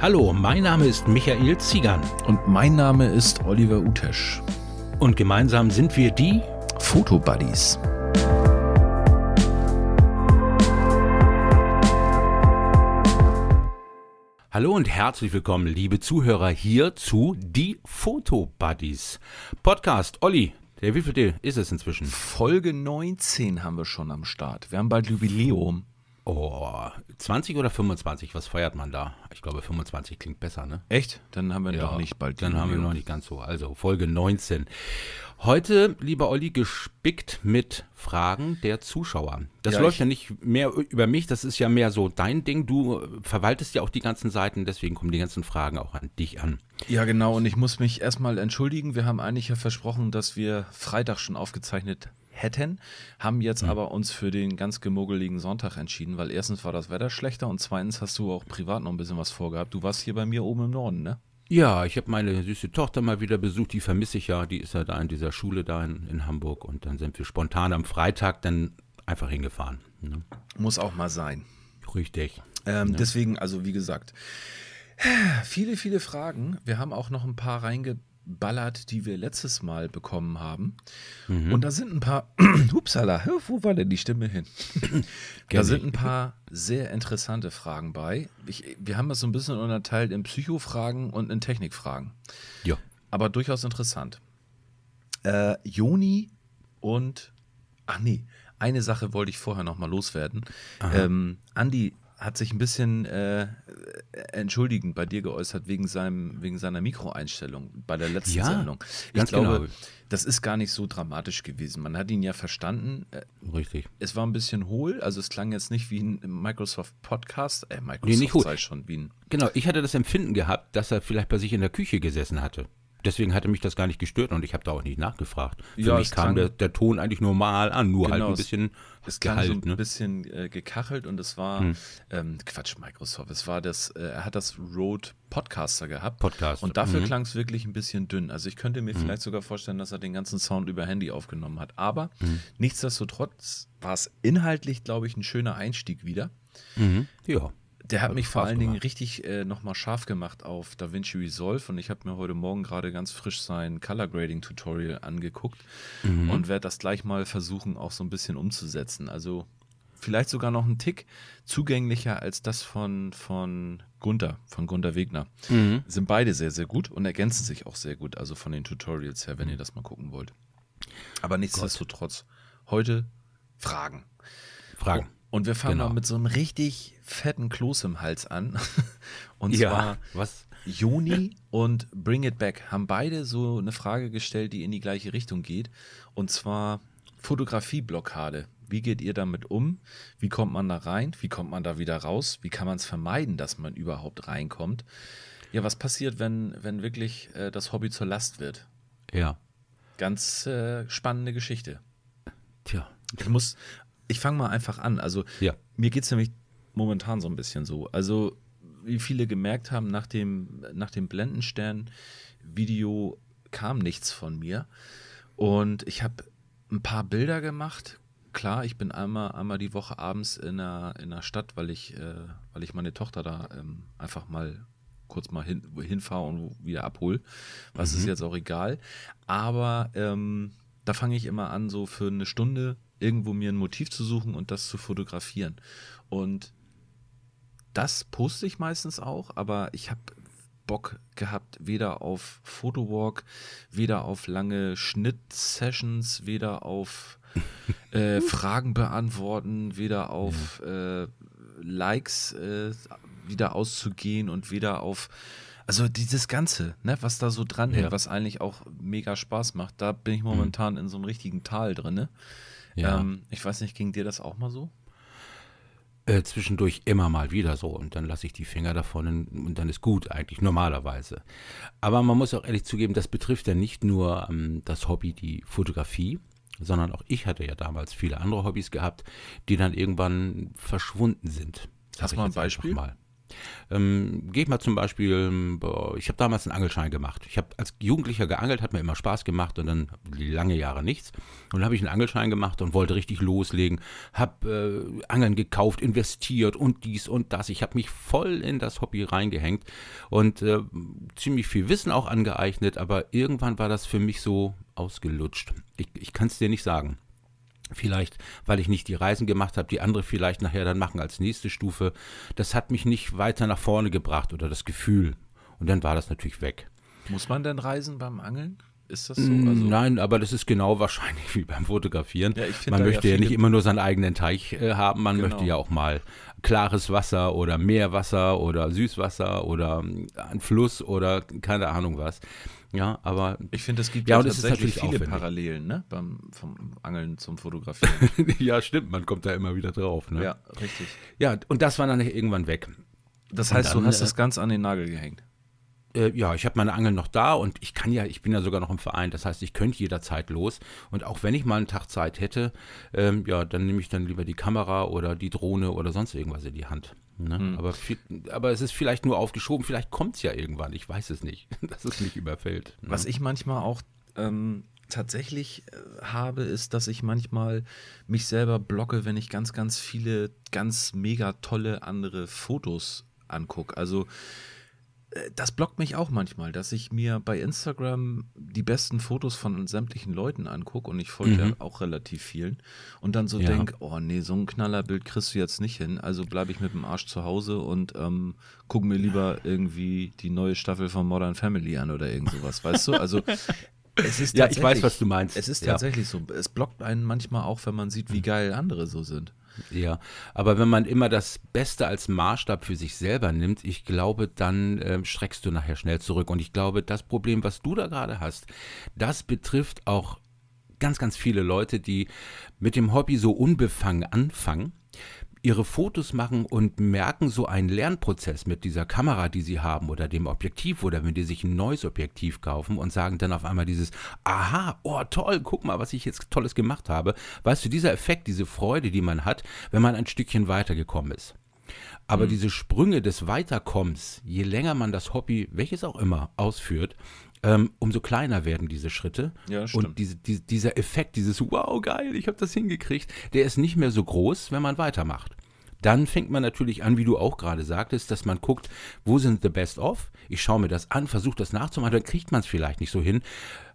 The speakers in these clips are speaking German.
Hallo, mein Name ist Michael Ziegern. Und mein Name ist Oliver Utesch. Und gemeinsam sind wir die Fotobuddies. Hallo und herzlich willkommen, liebe Zuhörer, hier zu Die Fotobuddies. Podcast, Olli, der wievielte ist es inzwischen? Folge 19 haben wir schon am Start. Wir haben bald Jubiläum. Oh, 20 oder 25, was feiert man da? Ich glaube 25 klingt besser, ne? Echt? Dann haben wir Ja, noch nicht bald Dann haben wir noch nicht ganz so. Also Folge 19. Heute, lieber Olli, gespickt mit Fragen der Zuschauer. Das Ja, läuft ja nicht mehr über mich, das ist ja mehr so dein Ding. Du äh, verwaltest ja auch die ganzen Seiten, deswegen kommen die ganzen Fragen auch an dich an. Ja, genau. Und ich muss mich erstmal entschuldigen. Wir haben eigentlich ja versprochen, dass wir Freitag schon aufgezeichnet hätten, haben jetzt Hm. aber uns für den ganz gemuggeligen Sonntag entschieden, weil erstens war das Wetter schlechter und zweitens hast du auch privat noch ein bisschen was vorgehabt. Du warst hier bei mir oben im Norden, ne? Ja, ich habe meine süße Tochter mal wieder besucht, die vermisse ich ja. Die ist ja da in dieser Schule da in, in Hamburg und dann sind wir spontan am Freitag dann einfach hingefahren. Ne? Muss auch mal sein. Richtig. Ähm, Deswegen, also wie gesagt, viele, viele Fragen. Wir haben auch noch ein paar reingeballert, die wir letztes Mal bekommen haben. Und da sind ein paar, hupsala, wo war denn die Stimme hin? da sind ein paar sehr interessante Fragen bei. Ich, wir haben das so ein bisschen unterteilt in Psychofragen und in Technikfragen. Ja. Aber durchaus interessant. Äh, Joni und, ach nee, eine Sache wollte ich vorher noch mal loswerden. Ähm, Andi hat sich ein bisschen äh, entschuldigend bei dir geäußert wegen, seinem, wegen seiner Mikroeinstellung bei der letzten Ja, Sendung. Ich glaube, genau. das ist gar nicht so dramatisch gewesen. Man hat ihn ja verstanden. Äh, Richtig. Es war ein bisschen hohl, also es klang jetzt nicht wie ein Microsoft Podcast, äh, Microsoft Nee, nicht hohl. sei schon wie ein Genau, ich hatte das Empfinden gehabt, dass er vielleicht bei sich in der Küche gesessen hatte. Deswegen hatte mich das gar nicht gestört und ich habe da auch nicht nachgefragt. Für Ja, mich kam der, der Ton eigentlich normal an, nur halt Genau, ein es- bisschen Es klang so Gehalt, ein ne? bisschen äh, gekachelt und es war, Hm. ähm, Quatsch, Microsoft, es war das, äh, er hat das Rode Podcaster gehabt. Podcast. Und dafür Mhm. klang es wirklich ein bisschen dünn. Also ich könnte mir vielleicht sogar vorstellen, dass er den ganzen Sound über Handy aufgenommen hat. Aber Mhm. nichtsdestotrotz war es inhaltlich, glaube ich, ein schöner Einstieg wieder. Mhm. Ja. Der hat Hat mich vor allen Dingen gemacht. richtig äh, nochmal scharf gemacht auf DaVinci Resolve und ich habe mir heute Morgen gerade ganz frisch sein Color Grading Tutorial angeguckt Mhm. und werde das gleich mal versuchen, auch so ein bisschen umzusetzen. Also vielleicht sogar noch einen Tick zugänglicher als das von, von Gunther, von Gunther Wegner. Mhm. Sind beide sehr, sehr gut und ergänzen sich auch sehr gut, also von den Tutorials her, Mhm. wenn ihr das mal gucken wollt. Aber nichtsdestotrotz, heute Fragen. Fragen. Und wir fangen Genau. mal mit so einem richtig fetten Kloß im Hals an. Und ja. zwar Was? Joni und Bring It Back haben beide so eine Frage gestellt, die in die gleiche Richtung geht. Und zwar Fotografieblockade. Wie geht ihr damit um? Wie kommt man da rein? Wie kommt man da wieder raus? Wie kann man es vermeiden, dass man überhaupt reinkommt? Ja, was passiert, wenn, wenn wirklich äh, das Hobby zur Last wird? Ja. Ganz äh, spannende Geschichte. Tja. Ich muss, ich fange mal einfach an. Also Ja. mir geht es nämlich momentan so ein bisschen so. Also, wie viele gemerkt haben, nach dem, nach dem Blendenstern-Video kam nichts von mir. Und ich habe ein paar Bilder gemacht. Klar, ich bin einmal, einmal die Woche abends in der, in der Stadt, weil ich, äh, weil ich meine Tochter da ähm, einfach mal kurz mal hin, hinfahre und wieder abhole. Was ist jetzt auch egal. Aber ähm, da fange ich immer an, so für eine Stunde irgendwo mir ein Motiv zu suchen und das zu fotografieren. Und das poste ich meistens auch, aber ich habe Bock gehabt, weder auf Photowalk, weder auf lange Schnittsessions, weder auf äh, Fragen beantworten, weder auf äh, Likes äh, wieder auszugehen und weder auf also dieses Ganze, ne, was da so dran hängt, Ja. was eigentlich auch mega Spaß macht, da bin ich momentan in so einem richtigen Tal drin. Ne? Ja. Ähm, ich weiß nicht, ging dir das auch mal so? Äh, zwischendurch immer mal wieder so und dann lasse ich die Finger davon und, und dann ist gut eigentlich normalerweise. Aber man muss auch ehrlich zugeben, das betrifft ja nicht nur ähm, das Hobby, die Fotografie, sondern auch ich hatte ja damals viele andere Hobbys gehabt, die dann irgendwann verschwunden sind. Hast ich mal ein Beispiel? Mal. Ähm, Gehe ich mal zum Beispiel, ich habe damals einen Angelschein gemacht. Ich habe als Jugendlicher geangelt, hat mir immer Spaß gemacht und dann lange Jahre nichts. Und dann habe ich einen Angelschein gemacht und wollte richtig loslegen. Habe äh, Angeln gekauft, investiert und dies und das. Ich habe mich voll in das Hobby reingehängt und äh, ziemlich viel Wissen auch angeeignet, aber irgendwann war das für mich so ausgelutscht. Ich, ich kann es dir nicht sagen. Vielleicht, weil ich nicht die Reisen gemacht habe, die andere vielleicht nachher dann machen als nächste Stufe. Das hat mich nicht weiter nach vorne gebracht oder das Gefühl. Und dann war das natürlich weg. Muss man denn reisen beim Angeln? Ist das so? Mm, also Nein, aber das ist genau wahrscheinlich wie beim Fotografieren. Ja, man möchte ja, ja, nicht immer nur seinen eigenen Teich äh, haben, man genau. möchte ja auch mal klares Wasser oder Meerwasser oder Süßwasser oder ähm, ein Fluss oder keine Ahnung was. Ja, aber ich finde, es gibt ja, ja tatsächlich viele aufwendig. Parallelen, ne, beim vom Angeln zum Fotografieren. ja, stimmt, man kommt da immer wieder drauf, ne? Ja, richtig. Ja, und das war dann irgendwann weg. Das heißt, dann, du hast äh, das ganz an den Nagel gehängt. Äh, ja, ich habe meine Angeln noch da und ich kann ja, ich bin ja sogar noch im Verein, das heißt, ich könnte jederzeit los. Und auch wenn ich mal einen Tag Zeit hätte, ähm, ja, dann nehme ich dann lieber die Kamera oder die Drohne oder sonst irgendwas in die Hand. Ne? Hm. Aber, viel, aber es ist vielleicht nur aufgeschoben, vielleicht kommt es ja irgendwann, ich weiß es nicht, dass es mich überfällt. Ne? Was ich manchmal auch ähm, tatsächlich äh, habe, ist, dass ich manchmal mich selber blocke, wenn ich ganz, ganz viele ganz mega tolle andere Fotos angucke. Also das blockt mich auch manchmal, dass ich mir bei Instagram die besten Fotos von sämtlichen Leuten angucke und ich folge mhm. ja auch relativ vielen und dann so ja. denke, oh nee, so ein Knallerbild kriegst du jetzt nicht hin, also bleibe ich mit dem Arsch zu Hause und ähm, gucke mir lieber irgendwie die neue Staffel von Modern Family an oder irgend sowas, weißt du? Also es ist ja, ich weiß, was du meinst. Es ist tatsächlich ja. so. Es blockt einen manchmal auch, wenn man sieht, wie geil andere so sind. Ja, aber wenn man immer das Beste als Maßstab für sich selber nimmt, ich glaube, dann äh, schreckst du nachher schnell zurück. Und ich glaube, das Problem, was du da gerade hast, das betrifft auch ganz, ganz viele Leute, die mit dem Hobby so unbefangen anfangen ihre Fotos machen und merken so einen Lernprozess mit dieser Kamera, die sie haben oder dem Objektiv oder wenn die sich ein neues Objektiv kaufen und sagen dann auf einmal dieses, aha, oh toll, guck mal, was ich jetzt tolles gemacht habe. Weißt du, dieser Effekt, diese Freude, die man hat, wenn man ein Stückchen weitergekommen ist. Aber mhm. diese Sprünge des Weiterkommens, je länger man das Hobby, welches auch immer, ausführt, ähm, umso kleiner werden diese Schritte. Ja, stimmt. Und diese, die, dieser Effekt, dieses Wow, geil, ich habe das hingekriegt, der ist nicht mehr so groß, wenn man weitermacht. Dann fängt man natürlich an, wie du auch gerade sagtest, dass man guckt, wo sind the best of? Ich schaue mir das an, versuche das nachzumachen, dann kriegt man es vielleicht nicht so hin,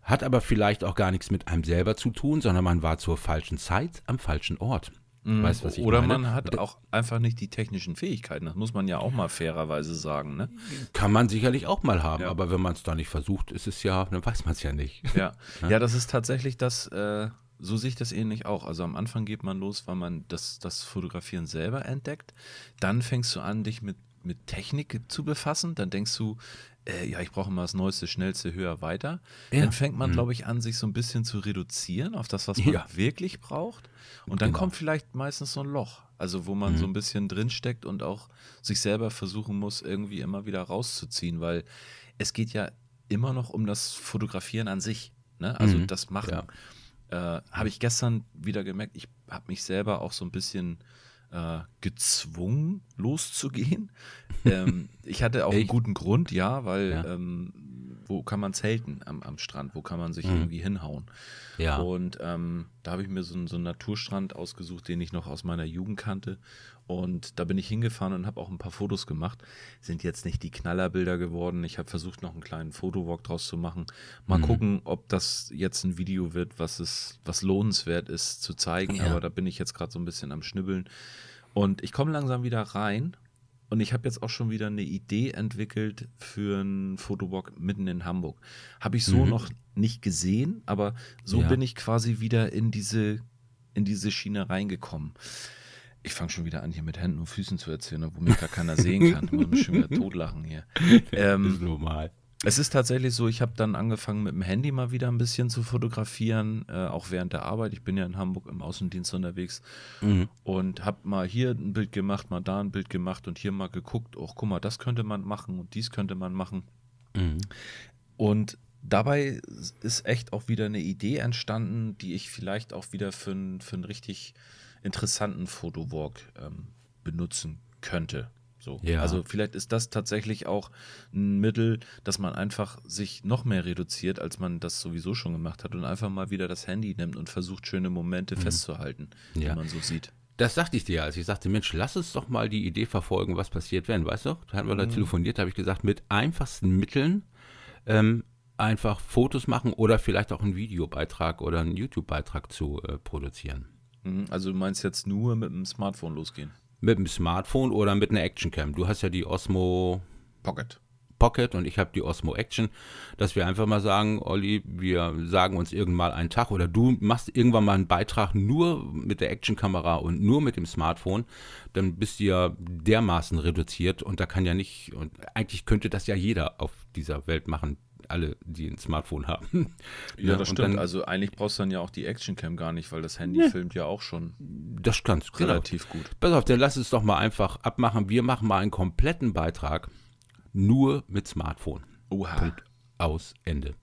hat aber vielleicht auch gar nichts mit einem selber zu tun, sondern man war zur falschen Zeit am falschen Ort. Mhm. Weißt, was ich Oder meine? man hat auch einfach nicht die technischen Fähigkeiten. Das muss man ja auch mal fairerweise sagen. Ne? Kann man sicherlich auch mal haben, ja. aber wenn man es da nicht versucht, ist es ja, dann weiß man es ja nicht. Ja. ja, das ist tatsächlich das, äh, so sehe ich das ähnlich auch. Also am Anfang geht man los, weil man das, das Fotografieren selber entdeckt. Dann fängst du an, dich mit, mit Technik zu befassen. Dann denkst du, äh, ja, ich brauche immer das Neueste, Schnellste, höher, weiter. Ja. Dann fängt man, mhm. glaube ich, an, sich so ein bisschen zu reduzieren auf das, was man ja. wirklich braucht. Und dann genau. kommt vielleicht meistens so ein Loch, also wo man mhm. so ein bisschen drinsteckt und auch sich selber versuchen muss, irgendwie immer wieder rauszuziehen, weil es geht ja immer noch um das Fotografieren an sich. Ne? Also mhm. das Machen. Ja. Äh, habe ich gestern wieder gemerkt, ich habe mich selber auch so ein bisschen äh, gezwungen, loszugehen. ähm, ich hatte auch Echt? einen guten Grund, ja, weil ja. Ähm, wo kann man zelten am, am Strand? Wo kann man sich mhm. irgendwie hinhauen? Ja. Und ähm, da habe ich mir so, so einen Naturstrand ausgesucht, den ich noch aus meiner Jugend kannte. Und da bin ich hingefahren und habe auch ein paar Fotos gemacht. Sind jetzt nicht die Knallerbilder geworden. Ich habe versucht, noch einen kleinen Fotowalk draus zu machen. Mal mhm. gucken, ob das jetzt ein Video wird, was es, was lohnenswert ist zu zeigen. Ja. Aber da bin ich jetzt gerade so ein bisschen am Schnibbeln. Und ich komme langsam wieder rein und ich habe jetzt auch schon wieder eine Idee entwickelt für einen Fotowalk mitten in Hamburg. Habe ich so mhm. noch nicht gesehen, aber so ja. bin ich quasi wieder in diese, in diese Schiene reingekommen. Ich fange schon wieder an, hier mit Händen und Füßen zu erzählen, wo mich gar keiner sehen kann. Ich muss mich schon wieder totlachen hier. Ähm, das ist normal. Es ist tatsächlich so, ich habe dann angefangen mit dem Handy mal wieder ein bisschen zu fotografieren, äh, auch während der Arbeit. Ich bin ja in Hamburg im Außendienst unterwegs mhm. und habe mal hier ein Bild gemacht, mal da ein Bild gemacht und hier mal geguckt, oh, guck mal, das könnte man machen und dies könnte man machen. Mhm. Und dabei ist echt auch wieder eine Idee entstanden, die ich vielleicht auch wieder für, ein, für einen richtig interessanten Fotowalk ähm, benutzen könnte. So. Ja. Also vielleicht ist das tatsächlich auch ein Mittel, dass man einfach sich noch mehr reduziert, als man das sowieso schon gemacht hat und einfach mal wieder das Handy nimmt und versucht, schöne Momente festzuhalten, Mhm. Ja. die man so sieht. Das sagte ich dir, als ich sagte, Mensch, lass uns doch mal die Idee verfolgen, was passiert, wenn, weißt du? Da hatten wir da telefoniert, habe ich gesagt, mit einfachsten Mitteln ähm, einfach Fotos machen oder vielleicht auch einen Videobeitrag oder einen YouTube-Beitrag zu äh, produzieren. Mhm. Also du meinst jetzt nur mit dem Smartphone losgehen? Mit dem Smartphone oder mit einer Actioncam. Du hast ja die Osmo Pocket. Pocket und ich habe die Osmo Action, dass wir einfach mal sagen, Olli, wir sagen uns irgendwann mal einen Tag oder du machst irgendwann mal einen Beitrag nur mit der Actionkamera und nur mit dem Smartphone, dann bist du ja dermaßen reduziert und da kann ja nicht, und eigentlich könnte das ja jeder auf dieser Welt machen, alle, die ein Smartphone haben. Ja, das und stimmt. Dann, also eigentlich brauchst du dann ja auch die Actioncam gar nicht, weil das Handy filmt ja auch schon das kannst genau. relativ gut. Pass auf, dann lass es doch mal einfach abmachen. Wir machen mal einen kompletten Beitrag nur mit Smartphone. Oha. Punkt aus Ende.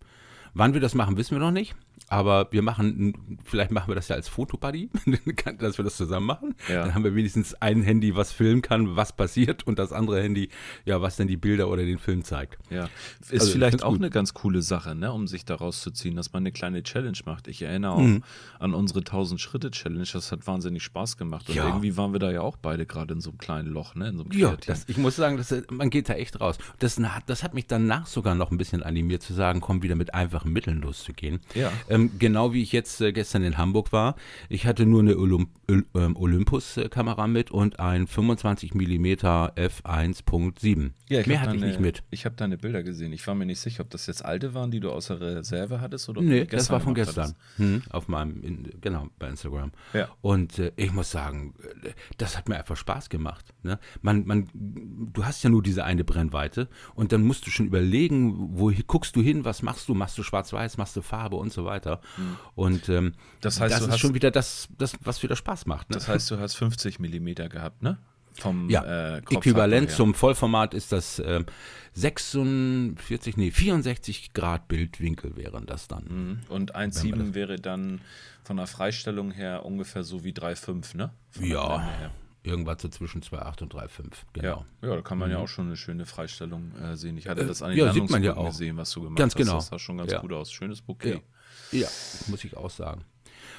Wann wir das machen, wissen wir noch nicht. Aber wir machen, vielleicht machen wir das ja als Fotobuddy, dass wir das zusammen machen. Ja. Dann haben wir wenigstens ein Handy, was filmen kann, was passiert, und das andere Handy, ja, was dann die Bilder oder den Film zeigt. Ja, ist Also, ich vielleicht auch gut. eine ganz coole Sache, ne, um sich da rauszuziehen, dass man eine kleine Challenge macht. Ich erinnere auch Mhm. an unsere 1000 Schritte Challenge, das hat wahnsinnig Spaß gemacht und Ja. irgendwie waren wir da ja auch beide gerade in so einem kleinen Loch, ne, in so einem Ja, das, ich muss sagen, das, man geht da echt raus. Das, das hat mich danach sogar noch ein bisschen animiert zu sagen, komm wieder mit einfachen Mitteln loszugehen. Ja. Ähm, genau wie ich jetzt äh, gestern in Hamburg war. Ich hatte nur eine Olymp ähm, Olympus-Kamera mit und ein 25 mm f1.7. Ja, ich Mehr hatte ich nicht mit. Ich habe deine Bilder gesehen. Ich war mir nicht sicher, ob das jetzt alte waren, die du außer Reserve hattest oder Nee, das war von gestern. Hm, auf meinem, in, genau, bei Instagram. Ja. Und äh, ich muss sagen, äh, das hat mir einfach Spaß gemacht. Ne? Man, man, du hast ja nur diese eine Brennweite und dann musst du schon überlegen, wo guckst du hin, was machst du? Machst du schwarz-weiß, machst du Farbe und so weiter. Und ähm, Hm. Das heißt, das ist schon wieder das, das, was wieder Spaß macht. Ne? Das heißt, du hast 50 Millimeter gehabt, ne? Vom Ja, äh, äquivalent zum Vollformat ist das ähm, 46, nee, 64 Grad Bildwinkel wären das dann. Mhm. Und 1,7 wäre dann von der Freistellung her ungefähr so wie 3,5, ne? Von Ja, irgendwas so zwischen 2,8 und 3,5, genau. Ja, ja, da kann man ja auch schon eine schöne Freistellung äh, sehen. Ich hatte das an Äh, den ja, sieht man ja auch. gesehen, was du gemacht Ganz hast. genau. Das sah schon ganz Ja. gut aus. Schönes Bouquet. Ja, muss ich auch sagen.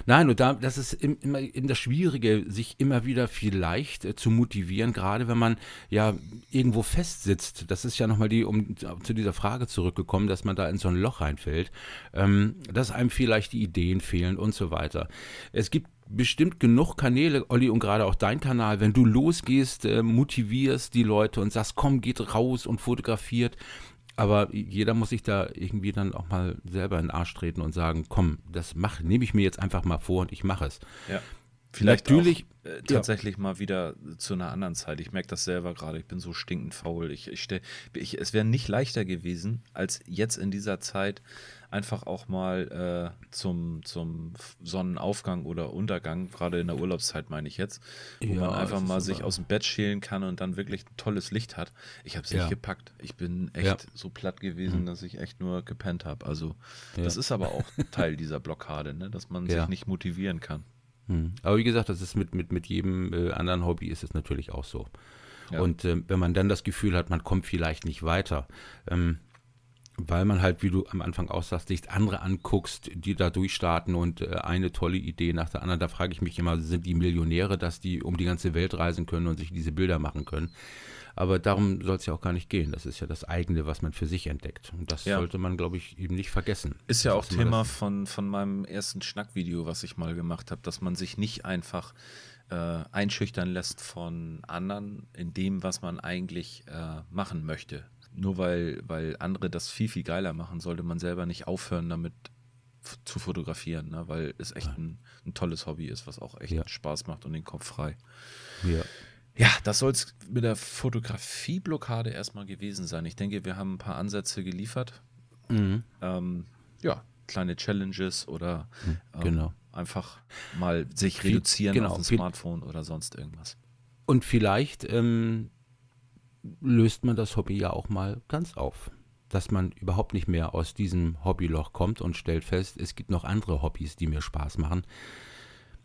Nein, und da, das ist im, immer in das Schwierige, sich immer wieder vielleicht äh, zu motivieren, gerade wenn man ja irgendwo festsitzt. Das ist ja nochmal die, um zu dieser Frage zurückgekommen, dass man da in so ein Loch reinfällt, ähm, dass einem vielleicht die Ideen fehlen und so weiter. Es gibt bestimmt genug Kanäle, Olli, und gerade auch dein Kanal, wenn du losgehst, äh, motivierst die Leute und sagst, komm, geht raus und fotografiert. Aber jeder muss sich da irgendwie dann auch mal selber in den Arsch treten und sagen, komm, das mach, nehme ich mir jetzt einfach mal vor und ich mache es. Ja. Vielleicht Natürlich- auch, äh, tatsächlich mal wieder zu einer anderen Zeit. Ich merke das selber gerade. Ich bin so stinkend faul. Ich, ich, stell, ich Es wäre nicht leichter gewesen, als jetzt in dieser Zeit einfach auch mal äh, zum, zum Sonnenaufgang oder Untergang, gerade in der Urlaubszeit meine ich jetzt, wo Ja, man einfach mal sich aus dem Bett schälen kann und dann wirklich ein tolles Licht hat. Ich habe es nicht Ja. gepackt. Ich bin echt Ja. so platt gewesen, dass ich echt nur gepennt habe. Also das ist aber auch Teil dieser Blockade, ne? dass man sich nicht motivieren kann. Hm. Aber wie gesagt, das ist mit, mit, mit jedem äh, anderen Hobby ist es natürlich auch so. Und ähm, wenn man dann das Gefühl hat, man kommt vielleicht nicht weiter, ähm, weil man halt, wie du am Anfang auch sagst, sich andere anguckst, die da durchstarten und äh, eine tolle Idee nach der anderen, da frage ich mich immer, sind die Millionäre, dass die um die ganze Welt reisen können und sich diese Bilder machen können? Aber darum soll es ja auch gar nicht gehen. Das ist ja das eigene, was man für sich entdeckt. Und das Ja. sollte man, glaube ich, eben nicht vergessen. Ist ja auch Thema von, von meinem ersten Schnackvideo, was ich mal gemacht habe, dass man sich nicht einfach äh, einschüchtern lässt von anderen in dem, was man eigentlich äh, machen möchte. Nur weil, weil andere das viel, viel geiler machen, sollte man selber nicht aufhören, damit zu fotografieren, ne? weil es echt ein, ein tolles Hobby ist, was auch echt Ja. Spaß macht und den Kopf frei. Ja. Ja, das soll es mit der Fotografieblockade erstmal gewesen sein. Ich denke, wir haben ein paar Ansätze geliefert. Mhm. Ähm, ja, kleine Challenges oder ähm, genau. einfach mal sich reduzieren genau, auf viel- Smartphone oder sonst irgendwas. Und vielleicht ähm, löst man das Hobby ja auch mal ganz auf. Dass man überhaupt nicht mehr aus diesem Hobbyloch kommt und stellt fest, es gibt noch andere Hobbys, die mir Spaß machen.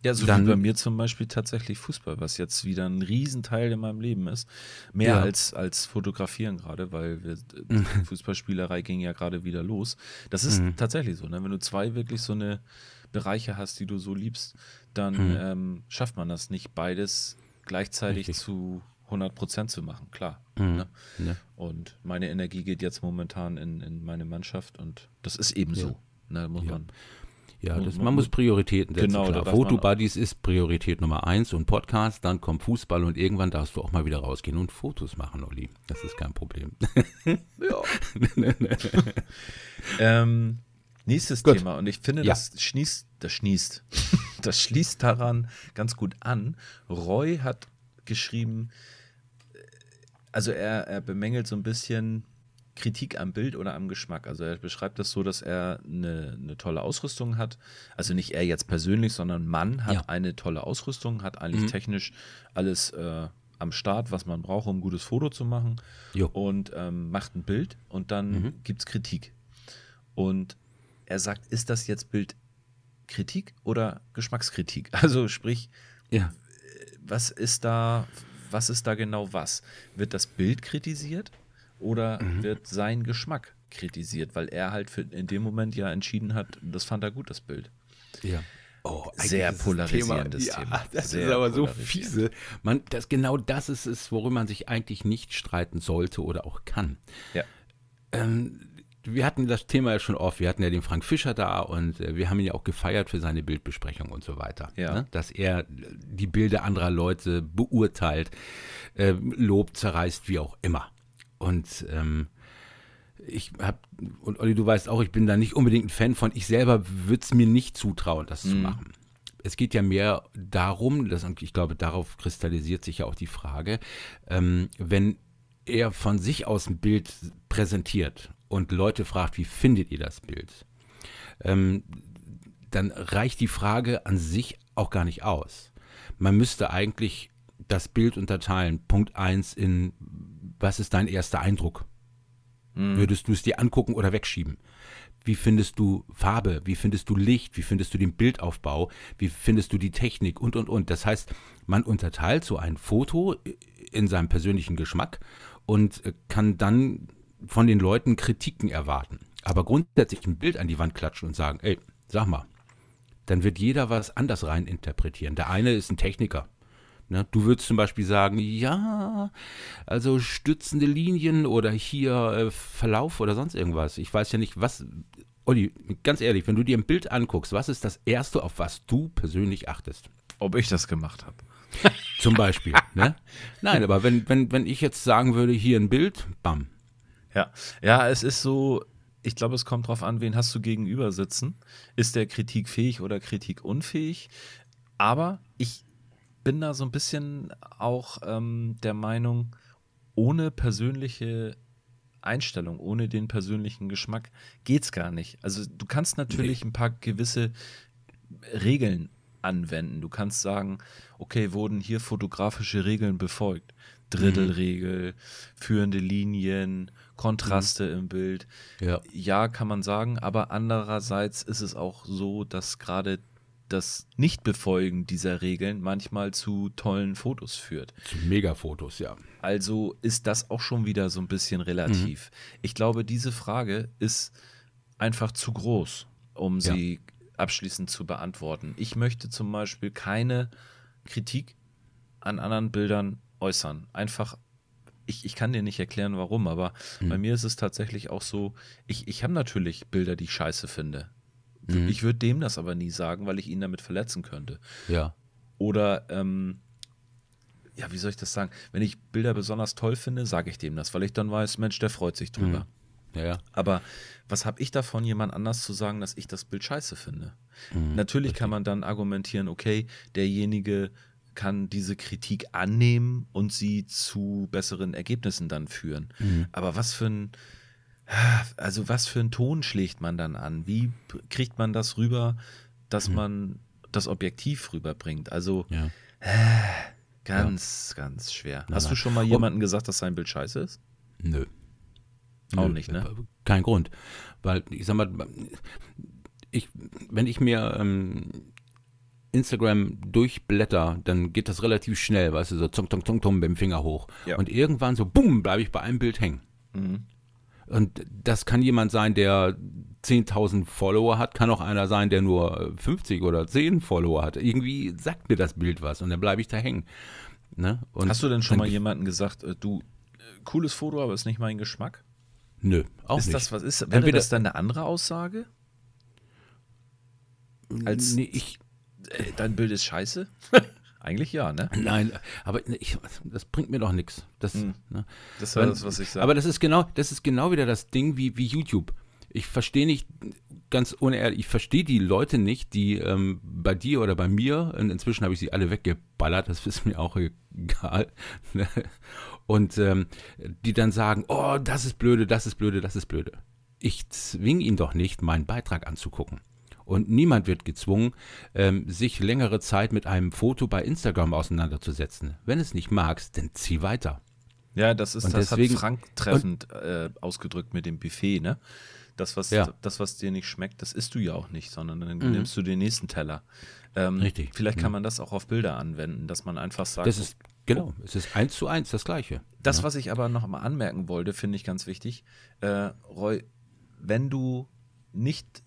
Ja, so dann, wie bei mir zum Beispiel tatsächlich Fußball, was jetzt wieder ein Riesenteil in meinem Leben ist. Mehr ja. als, als Fotografieren gerade, weil wir. Fußballspielerei ging ja gerade wieder los. Das ist mhm. tatsächlich so, ne? wenn du zwei wirklich so eine Bereiche hast, die du so liebst, dann mhm. ähm, schafft man das nicht, beides gleichzeitig Richtig. zu 100 Prozent zu machen, klar. Mhm. Ne? Ja. Und meine Energie geht jetzt momentan in, in meine Mannschaft und das ist eben ja. so. Ne? Muss ja. man ja, das, man muss Prioritäten setzen. Genau, klar. Fotobuddies ist Priorität Nummer eins und Podcast, dann kommt Fußball und irgendwann darfst du auch mal wieder rausgehen und Fotos machen, Olli. Das ist kein Problem. ja. ähm, nächstes gut. Thema und ich finde, ja. das schließt, das schließt, das schließt daran ganz gut an. Roy hat geschrieben, also er, er bemängelt so ein bisschen Kritik am Bild oder am Geschmack. Also er beschreibt das so, dass er eine, eine tolle Ausrüstung hat. Also nicht er jetzt persönlich, sondern Mann hat ja. eine tolle Ausrüstung, hat eigentlich mhm. technisch alles äh, am Start, was man braucht, um ein gutes Foto zu machen. Jo. Und ähm, macht ein Bild und dann mhm. gibt es Kritik. Und er sagt, ist das jetzt Bildkritik oder Geschmackskritik? Also sprich, ja. was ist da, was ist da genau was? Wird das Bild kritisiert? oder mhm. wird sein Geschmack kritisiert, weil er halt für, in dem Moment ja entschieden hat, das fand er gut, das Bild. Ja. Oh, sehr polarisierendes Thema. Thema. Ja, das sehr ist aber so fiese. Man, das, genau das ist es, worüber man sich eigentlich nicht streiten sollte oder auch kann. Ja. Ähm, wir hatten das Thema ja schon oft. Wir hatten ja den Frank Fischer da und äh, wir haben ihn ja auch gefeiert für seine Bildbesprechung und so weiter. Ja. Ne? Dass er die Bilder anderer Leute beurteilt, äh, lobt, zerreißt, wie auch immer. Und ähm, ich habe, und Olli, du weißt auch, ich bin da nicht unbedingt ein Fan von. Ich selber würde es mir nicht zutrauen, das mhm. zu machen. Es geht ja mehr darum, dass, und ich glaube, darauf kristallisiert sich ja auch die Frage, ähm, wenn er von sich aus ein Bild präsentiert und Leute fragt, wie findet ihr das Bild? Ähm, dann reicht die Frage an sich auch gar nicht aus. Man müsste eigentlich das Bild unterteilen. Punkt 1 in was ist dein erster Eindruck? Mhm. Würdest du es dir angucken oder wegschieben? Wie findest du Farbe? Wie findest du Licht? Wie findest du den Bildaufbau? Wie findest du die Technik? Und, und, und. Das heißt, man unterteilt so ein Foto in seinem persönlichen Geschmack und kann dann von den Leuten Kritiken erwarten. Aber grundsätzlich ein Bild an die Wand klatschen und sagen, ey, sag mal, dann wird jeder was anders rein interpretieren. Der eine ist ein Techniker, Ne? Du würdest zum Beispiel sagen, ja, also stützende Linien oder hier äh, Verlauf oder sonst irgendwas. Ich weiß ja nicht, was. Olli, ganz ehrlich, wenn du dir ein Bild anguckst, was ist das Erste, auf was du persönlich achtest? Ob ich das gemacht habe. Zum Beispiel. ne? Nein, aber wenn, wenn, wenn ich jetzt sagen würde, hier ein Bild, bam. Ja, ja, es ist so, ich glaube, es kommt darauf an, wen hast du gegenüber sitzen. Ist der kritikfähig oder kritikunfähig? Aber ich bin da so ein bisschen auch ähm, der Meinung, ohne persönliche Einstellung, ohne den persönlichen Geschmack geht's gar nicht. Also du kannst natürlich nee. ein paar gewisse Regeln anwenden. Du kannst sagen, okay, wurden hier fotografische Regeln befolgt? Drittelregel, mhm. führende Linien, Kontraste mhm. im Bild. Ja. ja, kann man sagen, aber andererseits ist es auch so, dass gerade das Nichtbefolgen dieser Regeln manchmal zu tollen Fotos führt. Zu Megafotos, ja. Also ist das auch schon wieder so ein bisschen relativ. Mhm. Ich glaube, diese Frage ist einfach zu groß, um ja. sie abschließend zu beantworten. Ich möchte zum Beispiel keine Kritik an anderen Bildern äußern. Einfach ich, ich kann dir nicht erklären, warum, aber mhm. bei mir ist es tatsächlich auch so, ich, ich habe natürlich Bilder, die ich scheiße finde. Mhm. Ich würde dem das aber nie sagen, weil ich ihn damit verletzen könnte. Ja. Oder, ähm, ja, wie soll ich das sagen? Wenn ich Bilder besonders toll finde, sage ich dem das, weil ich dann weiß, Mensch, der freut sich drüber. Mhm. Ja, ja. Aber was habe ich davon, jemand anders zu sagen, dass ich das Bild scheiße finde? Mhm, Natürlich richtig. kann man dann argumentieren, okay, derjenige kann diese Kritik annehmen und sie zu besseren Ergebnissen dann führen. Mhm. Aber was für ein also was für einen Ton schlägt man dann an? Wie kriegt man das rüber, dass mhm. man das Objektiv rüberbringt? Also ja. äh, ganz, ja. ganz schwer. Na, Hast na. du schon mal jemandem gesagt, dass sein Bild scheiße ist? Nö. Auch Nö. nicht, ne? Kein Grund. Weil, ich sag mal, ich, wenn ich mir ähm, Instagram durchblätter, dann geht das relativ schnell, weißt du, so zong, zong, zong, zong, mit dem Finger hoch. Ja. Und irgendwann so, bumm, bleibe ich bei einem Bild hängen. Mhm. Und das kann jemand sein, der 10.000 Follower hat, kann auch einer sein, der nur 50 oder 10 Follower hat. Irgendwie sagt mir das Bild was und dann bleibe ich da hängen. Ne? Und Hast du denn schon mal jemandem gesagt, äh, du, äh, cooles Foto, aber ist nicht mein Geschmack? Nö, auch ist nicht. das was ist? Wäre Entweder- das dann eine andere Aussage? als- nee, ich, Äh, dein Bild ist scheiße? Eigentlich ja, ne? nein, aber ich, das bringt mir doch nichts. Das, Hm. ne? Das war das, was ich sage. Aber das ist genau, das ist genau wieder das Ding wie, wie YouTube. Ich verstehe nicht, ganz unehrlich, ich verstehe die Leute nicht, die ähm, bei dir oder bei mir, und inzwischen habe ich sie alle weggeballert, das ist mir auch egal, ne? und ähm, die dann sagen, oh, das ist blöde, das ist blöde, das ist blöde. Ich zwinge ihn doch nicht, meinen Beitrag anzugucken. Und niemand wird gezwungen, ähm, sich längere Zeit mit einem Foto bei Instagram auseinanderzusetzen. Wenn es nicht magst, dann zieh weiter. Ja, das ist Und das deswegen- hat Frank treffend äh, ausgedrückt mit dem Buffet, ne? Das was, Ja. das, was dir nicht schmeckt, das isst du ja auch nicht, sondern dann nimmst du den nächsten Teller. Ähm, Richtig. Vielleicht kann man das auch auf Bilder anwenden, dass man einfach sagt, Das ist, genau, es ist eins zu eins das Gleiche. Das, was ich aber noch mal anmerken wollte, finde ich ganz wichtig. Äh, Roy, wenn du nicht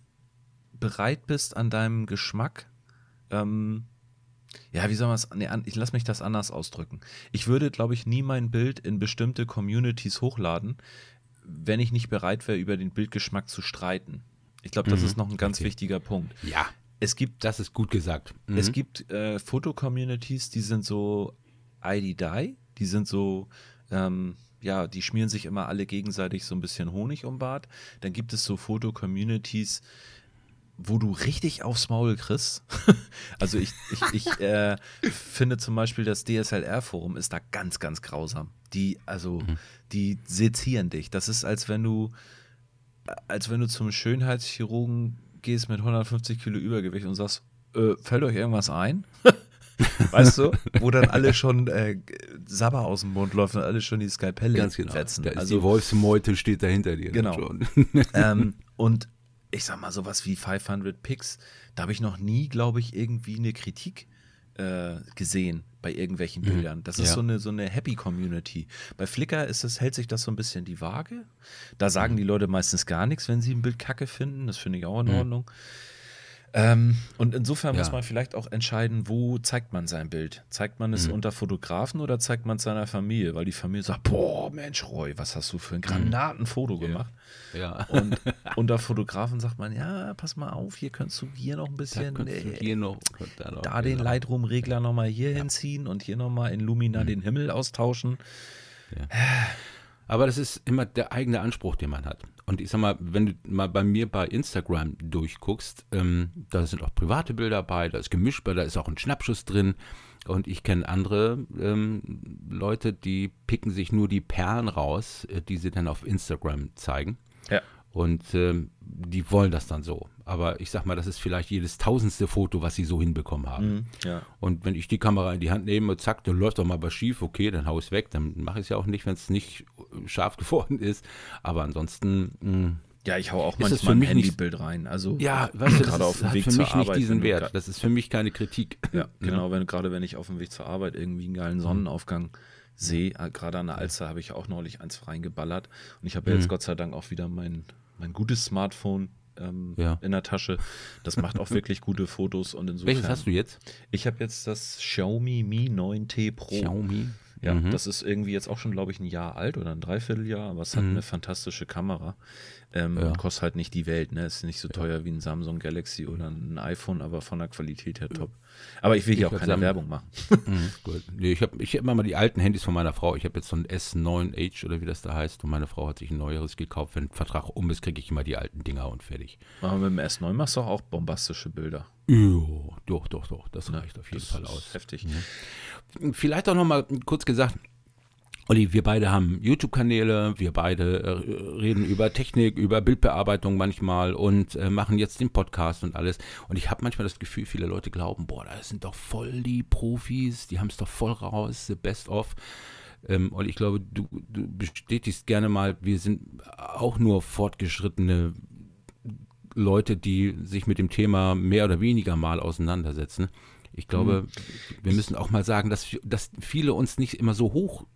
bereit bist an deinem Geschmack, ähm, ja, wie soll man es, nee, ich lass mich das anders ausdrücken. Ich würde, glaube ich, nie mein Bild in bestimmte Communities hochladen, wenn ich nicht bereit wäre, über den Bildgeschmack zu streiten. Ich glaube, das Mhm, ist noch ein ganz richtig. wichtiger Punkt. Ja, Es gibt das ist gut gesagt. Mhm. es gibt äh, Foto-Communities, die sind so ID-Die, die sind so, ähm, ja, die schmieren sich immer alle gegenseitig so ein bisschen Honig um Bart. Dann gibt es so Foto-Communities, wo du richtig aufs Maul kriegst. also ich, ich, ich äh, finde zum Beispiel, das DSLR-Forum ist da ganz, ganz grausam. Die, also, die sezieren dich. Das ist, als wenn du, als wenn du zum Schönheitschirurgen gehst mit 150 Kilo Übergewicht und sagst, äh, fällt euch irgendwas ein? weißt du? Wo dann alle schon äh, Sabber aus dem Mund läuft und alle schon die Skalpelle Ganz genau. fetzen. Da ist also, die Wolfsmeute steht da hinter dir. Genau. Schon. ähm, und ich sag mal, sowas wie 500 Picks, da habe ich noch nie, glaube ich, irgendwie eine Kritik äh, gesehen bei irgendwelchen Bildern. Das ist Mhm. Ja. so eine, so eine Happy Community. Bei Flickr ist es, hält sich das so ein bisschen die Waage. Da sagen Mhm. die Leute meistens gar nichts, wenn sie ein Bild kacke finden. Das finde ich auch in Ordnung. Ähm, und insofern muss Ja. man vielleicht auch entscheiden, wo zeigt man sein Bild. Zeigt man es Mhm. unter Fotografen oder zeigt man es seiner Familie? Weil die Familie sagt, boah, Mensch, Roy, was hast du für ein Granatenfoto gemacht? ja. Und unter Fotografen sagt man, ja, pass mal auf, hier könntest du hier noch ein bisschen äh, hier noch, da noch. da den genau. Lightroom-Regler nochmal hier hinziehen und hier nochmal in Lumina den Himmel austauschen. Aber das ist immer der eigene Anspruch, den man hat. Und ich sag mal, wenn du mal bei mir bei Instagram durchguckst, ähm, da sind auch private Bilder bei, da ist gemischt bei, da ist auch ein Schnappschuss drin. Und ich kenne andere ähm, Leute, die picken sich nur die Perlen raus, äh, die sie dann auf Instagram zeigen. Ja. Und ähm, die wollen das dann so. Aber ich sag mal, das ist vielleicht jedes tausendste Foto, was sie so hinbekommen haben. Mhm, ja. Und wenn ich die Kamera in die Hand nehme und zack, dann läuft doch mal was schief, okay, dann hau ich es weg. Dann mache ich es ja auch nicht, wenn es nicht scharf geworden ist. Aber ansonsten, mh, Ja, ich hau auch manchmal ein Handybild rein. Also ja, weißt du, gerade auf dem Weg für zur mich nicht Arbeit, diesen Wert. Das ist für mich keine Kritik. Ja, genau, wenn gerade wenn ich auf dem Weg zur Arbeit irgendwie einen geilen Sonnenaufgang sehe, äh, gerade an der Alster habe ich auch neulich eins reingeballert und ich habe ja jetzt Mhm. Gott sei Dank auch wieder mein, mein gutes Smartphone ähm, Ja. in der Tasche. Das macht auch wirklich gute Fotos und insofern. Welches hast du jetzt? Ich habe jetzt das Xiaomi Mi 9T Pro. Xiaomi? Ja, Mhm. das ist irgendwie jetzt auch schon, glaube ich, ein Jahr alt oder ein Dreivierteljahr, aber es hat Mhm. eine fantastische Kamera. Ähm, Ja. und Kostet halt nicht die Welt, ne? Ist nicht so teuer wie ein Samsung Galaxy oder ein iPhone, aber von der Qualität her top. Aber ich will hier Ich auch keine Sam- Werbung machen. Mhm, gut. Nee, ich habe ich hab immer mal die alten Handys von meiner Frau. Ich habe jetzt so ein S9H oder wie das da heißt. Und meine Frau hat sich ein neueres gekauft. Wenn ein Vertrag um ist, kriege ich immer die alten Dinger und fertig. Aber mit dem S9 machst du auch bombastische Bilder. Jo, doch, doch, doch. Das Ne? reicht auf jeden Das Fall ist aus. Heftig. Vielleicht auch noch mal kurz gesagt, Olli, wir beide haben YouTube-Kanäle, wir beide äh, reden über Technik, über Bildbearbeitung manchmal und äh, machen jetzt den Podcast und alles. Und ich habe manchmal das Gefühl, viele Leute glauben, boah, das sind doch voll die Profis, die haben es doch voll raus, the best of. Ähm, und ich glaube, du, du bestätigst gerne mal, wir sind auch nur fortgeschrittene Leute, die sich mit dem Thema mehr oder weniger mal auseinandersetzen. Ich glaube, wir müssen auch mal sagen, dass, dass viele uns nicht immer so hoch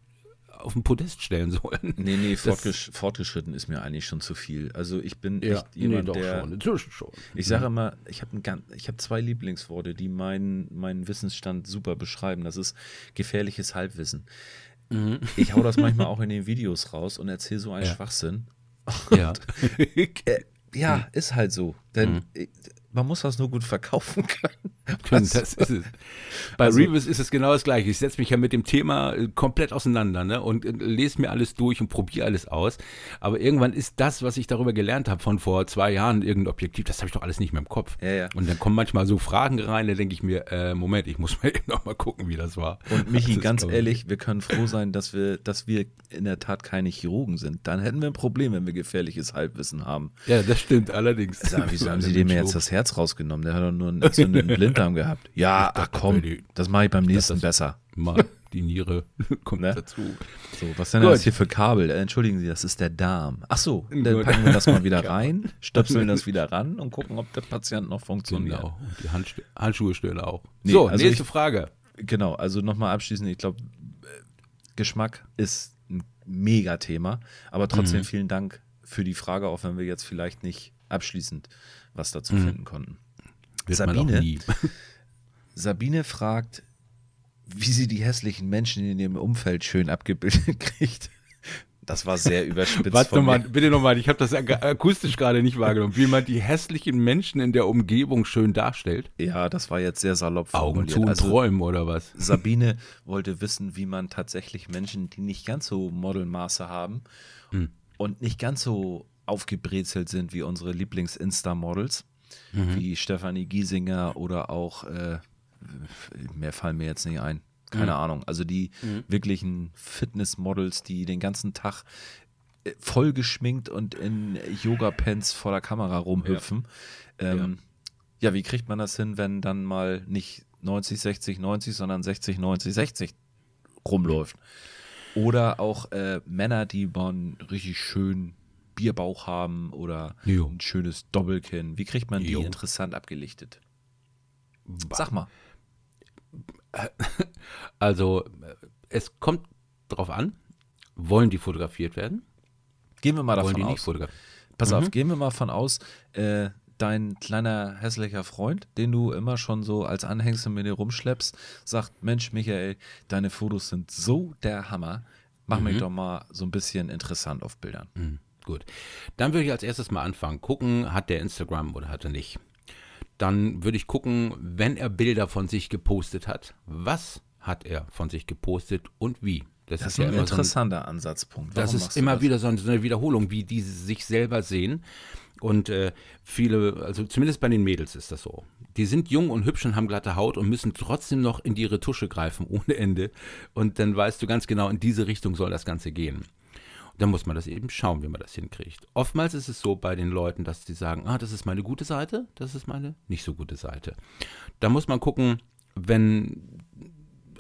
auf den Podest stellen sollen. Nee, nee, fortgesch fortgeschritten ist mir eigentlich schon zu viel. Also ich bin Ja, echt jemand, nee, doch der. schon, inzwischen schon. Ich sage immer, ich habe hab zwei Lieblingsworte, die meinen meinen Wissensstand super beschreiben. Das ist gefährliches Halbwissen. Ich hau das manchmal auch in den Videos raus und erzähle so einen Ja. Schwachsinn. Ja. Äh, ja, ist halt so. Denn äh, man muss das nur gut verkaufen können. können. Das ist es. Bei Also- Revis ist es genau das Gleiche. Ich setze mich ja mit dem Thema äh, komplett auseinander ne? und äh, lese mir alles durch und probiere alles aus. Aber irgendwann ist das, was ich darüber gelernt habe von vor zwei Jahren, irgendein Objektiv, das habe ich doch alles nicht mehr im Kopf. Ja, ja. Und dann kommen manchmal so Fragen rein, da denke ich mir, äh, Moment, ich muss mal eben noch mal gucken, wie das war. Und Michi, ganz ehrlich, wir können froh sein, dass wir, dass wir in der Tat keine Chirurgen sind. Dann hätten wir ein Problem, wenn wir gefährliches Halbwissen haben. Ja, das stimmt allerdings. Sag, wieso haben Sie dem jetzt das Herz rausgenommen? Der hat doch nur einen entzündeten Blinddarm gehabt. Ja, ach komm, das mache ich beim nächsten besser. Mal die Niere kommt Ne? dazu. So, was Gut. das hier für Kabel? Äh, Entschuldigen Sie, das ist der Darm. Ach so, dann Gut. packen wir das mal wieder rein, stöpseln das wieder ran und gucken, ob der Patient noch funktioniert. Genau. Und die Handst Handschuhe stören auch. Nee, so, also nächste ich- Frage. Genau, also nochmal abschließend, ich glaube, Geschmack ist ein Megathema, aber trotzdem Mhm. vielen Dank für die Frage, auch wenn wir jetzt vielleicht nicht abschließend was dazu Mhm. finden konnten. Wird Sabine? Sabine fragt, wie sie die hässlichen Menschen in ihrem Umfeld schön abgebildet kriegt. Das war sehr überspitzt Warte von mal, mir. bitte nochmal, ich habe das ak- akustisch gerade nicht wahrgenommen. Wie man die hässlichen Menschen in der Umgebung schön darstellt. Ja, das war jetzt sehr salopp Augen zu und Also, träumen oder was? Sabine wollte wissen, wie man tatsächlich Menschen, die nicht ganz so Modelmaße haben Hm. und nicht ganz so aufgebrezelt sind wie unsere Lieblings-Insta-Models, Mhm. wie Stefanie Giesinger oder auch, äh, mehr fallen mir jetzt nicht ein, keine Mhm. Ahnung, also die wirklichen Fitness-Models, die den ganzen Tag äh, voll geschminkt und in Yoga-Pants vor der Kamera rumhüpfen. Ähm, ja, wie kriegt man das hin, wenn dann mal nicht 90, 60, 90, sondern 60, 90, 60 rumläuft? Oder auch äh, Männer, die man richtig schön Bierbauch haben oder Jo. ein schönes Doppelkinn. Wie kriegt man die Jo. interessant abgelichtet? Sag mal. Also, äh, es kommt drauf an, wollen die fotografiert werden? Gehen wir mal davon die aus. Pass Mhm. auf, gehen wir mal von aus, äh, dein kleiner hässlicher Freund, den du immer schon so als Anhängsel mit dir rumschleppst, sagt, Mensch, Michael, deine Fotos sind so der Hammer. Mach Mhm. mich doch mal so ein bisschen interessant auf Bildern. Hm, gut. Dann würde ich als erstes mal anfangen. Gucken, hat der Instagram oder hat er nicht. Dann würde ich gucken, wenn er Bilder von sich gepostet hat, was hat er von sich gepostet und wie? Das ist ja ein immer so ein interessanter Ansatzpunkt. Das Warum ist machst du immer das? wieder so eine, so eine Wiederholung, wie die sich selber sehen. Und äh, viele, also zumindest bei den Mädels ist das so. Die sind jung und hübsch und haben glatte Haut und müssen trotzdem noch in die Retusche greifen ohne Ende. Und dann weißt du ganz genau, in diese Richtung soll das Ganze gehen. Dann muss man das eben schauen, wie man das hinkriegt. Oftmals ist es so bei den Leuten, dass die sagen, ah, das ist meine gute Seite, das ist meine nicht so gute Seite. Da muss man gucken, wenn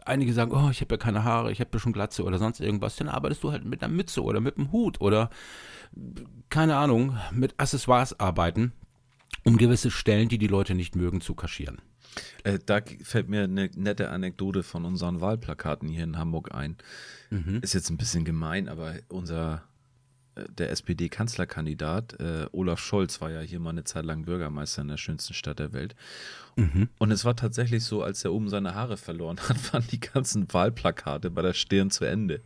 einige sagen, oh, ich habe ja keine Haare, ich habe ja schon Glatze oder sonst irgendwas, dann arbeitest du halt mit einer Mütze oder mit einem Hut oder keine Ahnung, mit Accessoires arbeiten, um gewisse Stellen, die die Leute nicht mögen, zu kaschieren. Äh, da fällt mir eine nette Anekdote von unseren Wahlplakaten hier in Hamburg ein. Mhm. Ist jetzt ein bisschen gemein, aber unser äh, der SPD-Kanzlerkandidat äh, Olaf Scholz war ja hier mal eine Zeit lang Bürgermeister in der schönsten Stadt der Welt. Mhm. Und es war tatsächlich so, als er oben seine Haare verloren hat, waren die ganzen Wahlplakate bei der Stirn zu Ende.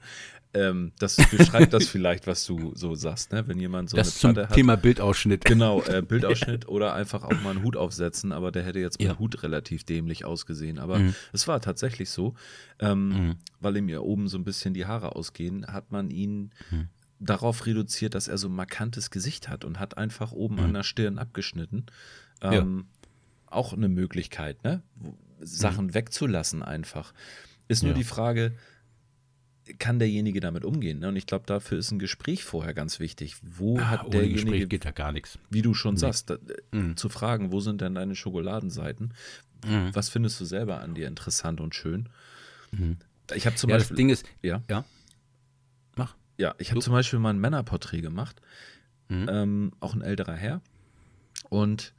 Ähm, das beschreibt das vielleicht, was du so sagst, ne? wenn jemand so das eine Platte hat. Thema Bildausschnitt. Genau, äh, Bildausschnitt oder einfach auch mal einen Hut aufsetzen, aber der hätte jetzt mit Ja. Hut relativ dämlich ausgesehen. Aber Mhm. es war tatsächlich so, ähm, Mhm. weil ihm ja oben so ein bisschen die Haare ausgehen, hat man ihn Mhm. darauf reduziert, dass er so ein markantes Gesicht hat und hat einfach oben Mhm. an der Stirn abgeschnitten. Ähm, Auch eine Möglichkeit, ne? Sachen wegzulassen einfach. Ist nur Mhm. Ja. die Frage, kann derjenige damit umgehen? Ne? Und ich glaube, dafür ist ein Gespräch vorher ganz wichtig. Wo Ah, hat ohne derjenige Gespräch geht da gar nichts. wie du schon sagst, da, äh, Mhm. zu fragen, wo sind denn deine Schokoladenseiten? Mhm. Was findest du selber an dir interessant und schön? Ich habe zum Ja, das Beispiel, Ding ist, ja, ja, mach. ja, ich habe zum Beispiel mal ein Männerporträt gemacht, Mhm. ähm, auch ein älterer Herr, und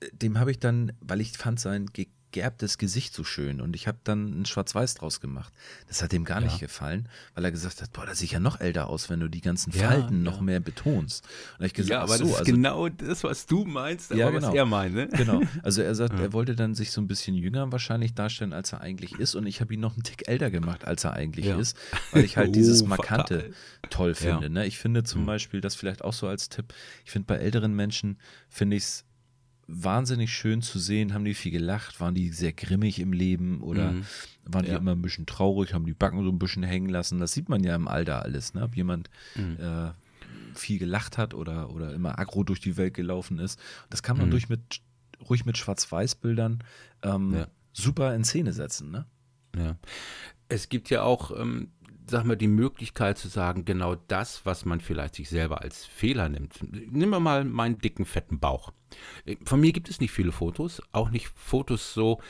äh, dem habe ich dann, weil ich fand sein ge geerbtes Gesicht so schön und ich habe dann ein Schwarz-Weiß draus gemacht. Das hat ihm gar Ja. nicht gefallen, weil er gesagt hat, boah, das sieht ja noch älter aus, wenn du die ganzen Falten ja. noch mehr betonst. Und ich gesagt, ja, aber so, das ist also genau das, was du meinst, aber Ja, was genau. er meint, ne? Genau. Also er sagt, er wollte dann sich so ein bisschen jünger wahrscheinlich darstellen, als er eigentlich ist. Und ich habe ihn noch einen Tick älter gemacht, als er eigentlich ist, weil ich halt Oh, dieses Markante fatal. toll finde. Ne? Ich finde zum Beispiel, das vielleicht auch so als Tipp, ich finde bei älteren Menschen, finde ich es wahnsinnig schön zu sehen, haben die viel gelacht, waren die sehr grimmig im Leben oder Mhm. waren die Ja. immer ein bisschen traurig, haben die Backen so ein bisschen hängen lassen. Das sieht man ja im Alter alles, ne? ob jemand Mhm. äh, viel gelacht hat oder, oder immer aggro durch die Welt gelaufen ist. Das kann man Mhm. durch mit, ruhig mit Schwarz-Weiß-Bildern ähm, Ja. super in Szene setzen. Ne? Ja. Es gibt ja auch, ähm, sag mal, die Möglichkeit zu sagen, genau das, was man vielleicht sich selber als Fehler nimmt. Nehmen wir mal meinen dicken, fetten Bauch. Von mir gibt es nicht viele Fotos, auch nicht Fotos so.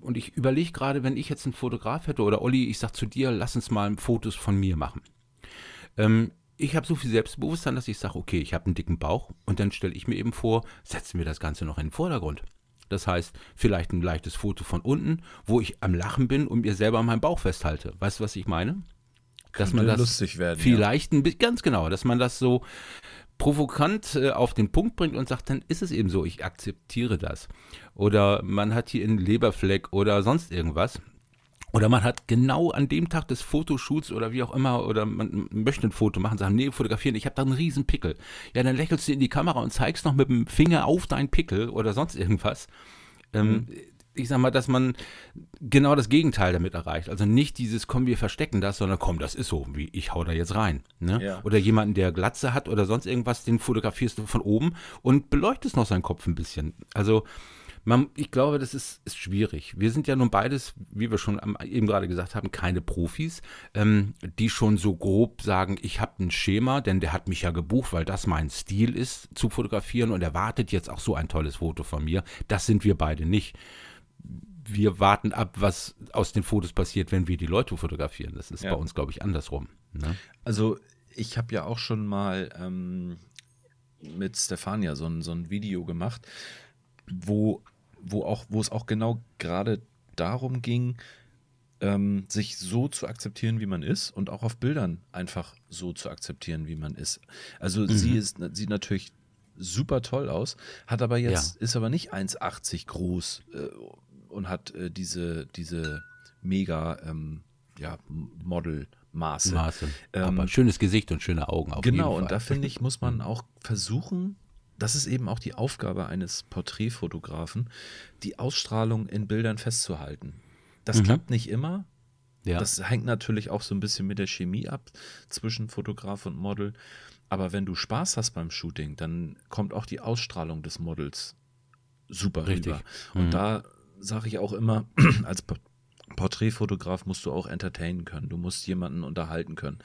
Und ich überlege gerade, wenn ich jetzt einen Fotograf hätte oder Olli, ich sag zu dir, lass uns mal Fotos von mir machen. Ähm, ich habe so viel Selbstbewusstsein, dass ich sage, okay, ich habe einen dicken Bauch und dann stelle ich mir eben vor, setzen wir das Ganze noch in den Vordergrund. Das heißt, vielleicht ein leichtes Foto von unten, wo ich am Lachen bin und mir selber an meinem Bauch festhalte. Weißt du, was ich meine? Dass man das lustig werden, vielleicht ein bisschen, ganz genau, dass man das so provokant äh, auf den Punkt bringt und sagt, dann ist es eben so, ich akzeptiere das. Oder man hat hier einen Leberfleck oder sonst irgendwas. Oder man hat genau an dem Tag des Fotoshoots oder wie auch immer, oder man möchte ein Foto machen, sagen, nee, fotografieren, ich habe da einen riesen Pickel. Ja, dann lächelst du in die Kamera und zeigst noch mit dem Finger auf deinen Pickel oder sonst irgendwas. Ähm, ich sag mal, dass man genau das Gegenteil damit erreicht. Also nicht dieses, komm, wir verstecken das, sondern komm, das ist so, wie ich hau da jetzt rein. Ne? Ja. Oder jemanden, der Glatze hat oder sonst irgendwas, den fotografierst du von oben und beleuchtest noch seinen Kopf ein bisschen. Also man, ich glaube, das ist, ist schwierig. Wir sind ja nun beides, wie wir schon am, eben gerade gesagt haben, keine Profis, ähm, die schon so grob sagen, ich habe ein Schema, denn der hat mich ja gebucht, weil das mein Stil ist, zu fotografieren und erwartet jetzt auch so ein tolles Foto von mir. Das sind wir beide nicht. Wir warten ab, was aus den Fotos passiert, wenn wir die Leute fotografieren. Das ist Ja. bei uns, glaube ich, andersrum. Ne? Also ich habe ja auch schon mal ähm, mit Stefania so ein, so ein Video gemacht, wo, wo, auch, wo es auch genau gerade darum ging, ähm, sich so zu akzeptieren, wie man ist und auch auf Bildern einfach so zu akzeptieren, wie man ist. Also sie ist, sieht natürlich super toll aus, hat aber jetzt, ist aber nicht 1,80 groß äh, und hat äh, diese, diese mega ähm, ja, Model-Maße. Maße. Ähm, Aber schönes Gesicht und schöne Augen auf Genau, jeden und da Fall. finde ich, muss man auch versuchen, das ist eben auch die Aufgabe eines Porträtfotografen, die Ausstrahlung in Bildern festzuhalten. Das Mhm. klappt nicht immer. ja. Das hängt natürlich auch so ein bisschen mit der Chemie ab zwischen Fotograf und Model. Aber wenn du Spaß hast beim Shooting, dann kommt auch die Ausstrahlung des Models super Richtig. rüber. Und Mhm. da sage ich auch immer, als Porträtfotograf musst du auch entertainen können. Du musst jemanden unterhalten können.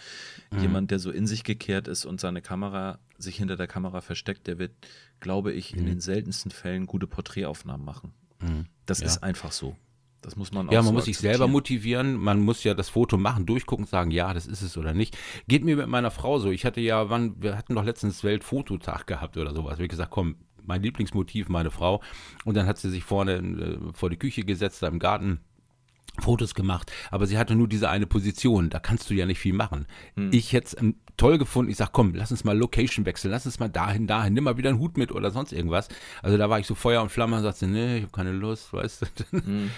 Mhm. Jemand, der so in sich gekehrt ist und seine Kamera sich hinter der Kamera versteckt, der wird, glaube ich, in den seltensten Fällen gute Porträtaufnahmen machen. Mhm. Das Ja. ist einfach so. Das muss man auch Ja, man so muss sich selber motivieren. Man muss ja das Foto machen, durchgucken, sagen, ja, das ist es oder nicht. Geht mir mit meiner Frau so. Ich hatte ja, wann, wir hatten doch letztens Weltfototag gehabt oder sowas. Wir gesagt, komm, mein Lieblingsmotiv, meine Frau. Und dann hat sie sich vorne äh, vor die Küche gesetzt, da im Garten. Fotos gemacht, aber sie hatte nur diese eine Position, da kannst du ja nicht viel machen. Hm. Ich hätte es toll gefunden, ich sag, komm, lass uns mal Location wechseln, lass uns mal dahin, dahin, nimm mal wieder einen Hut mit oder sonst irgendwas. Also da war ich so Feuer und Flamme und sagte, nee, ich habe keine Lust, weißt du.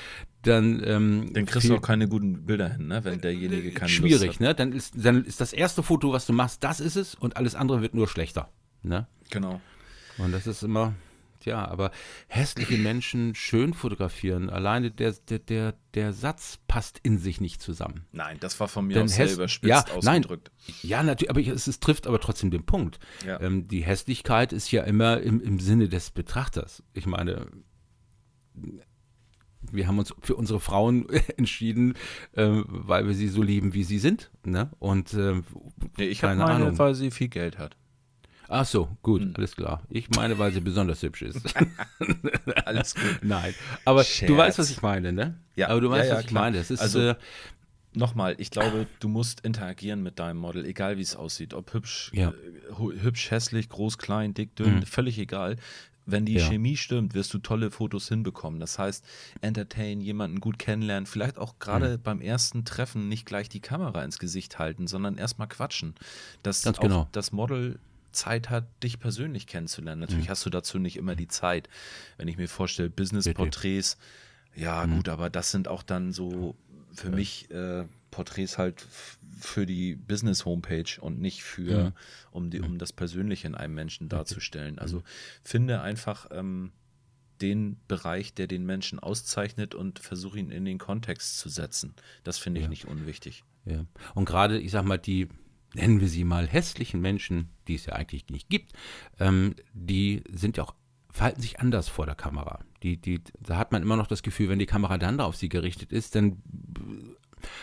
Dann, ähm, Dann kriegst du viel- auch keine guten Bilder hin, ne? wenn derjenige keine schwierig, Lust hat. ne? Dann ist, dann ist das erste Foto, was du machst, das ist es und alles andere wird nur schlechter. Ne? Genau. Und das ist immer, tja, aber hässliche Menschen schön fotografieren. Alleine der, der, der, der Satz passt in sich nicht zusammen. Nein, das war von mir Denn aus sehr überspitzt ja, nein. ausgedrückt. Ja, natürlich, aber es, es trifft aber trotzdem den Punkt. Ja. Ähm, die Hässlichkeit ist ja immer im, im Sinne des Betrachters. Ich meine, wir haben uns für unsere Frauen entschieden, ähm, weil wir sie so lieben, wie sie sind. Ne? Und ähm, Nee, ich habe meine, Ahnung. weil sie viel Geld hat. Ach so, gut, Hm. alles klar. Ich meine, weil sie besonders hübsch ist. Alles gut. Nein, aber Scherz. du weißt, was ich meine, ne? Ja, aber du weißt, ja, ja, was ich klar. meine. Ist Also, äh, Nochmal, ich glaube, du musst interagieren mit deinem Model, egal wie es aussieht. Ob hübsch, Ja. äh, hübsch, hässlich, groß, klein, dick, dünn, Mhm. völlig egal. Wenn die Ja. Chemie stimmt, wirst du tolle Fotos hinbekommen. Das heißt, entertain, jemanden gut kennenlernen, vielleicht auch gerade Mhm. beim ersten Treffen nicht gleich die Kamera ins Gesicht halten, sondern erstmal quatschen. Dass Ganz genau. das Model Zeit hat, dich persönlich kennenzulernen. Natürlich Mhm. hast du dazu nicht immer die Zeit. Wenn ich mir vorstelle, Business-Porträts, ja Mhm. gut, aber das sind auch dann so für mich äh, Porträts halt für die Business-Homepage und nicht für, Mhm. um, die, um das Persönliche in einem Menschen darzustellen. Mhm. Also finde einfach ähm, den Bereich, der den Menschen auszeichnet und versuche ihn in den Kontext zu setzen. Das finde ich Ja. nicht unwichtig. Ja. Und gerade, ich sag mal, die, nennen wir sie mal hässlichen Menschen, die es ja eigentlich nicht gibt, ähm, die sind ja auch, verhalten sich anders vor der Kamera. Die, die, da hat man immer noch das Gefühl, wenn die Kamera dann auf sie gerichtet ist, dann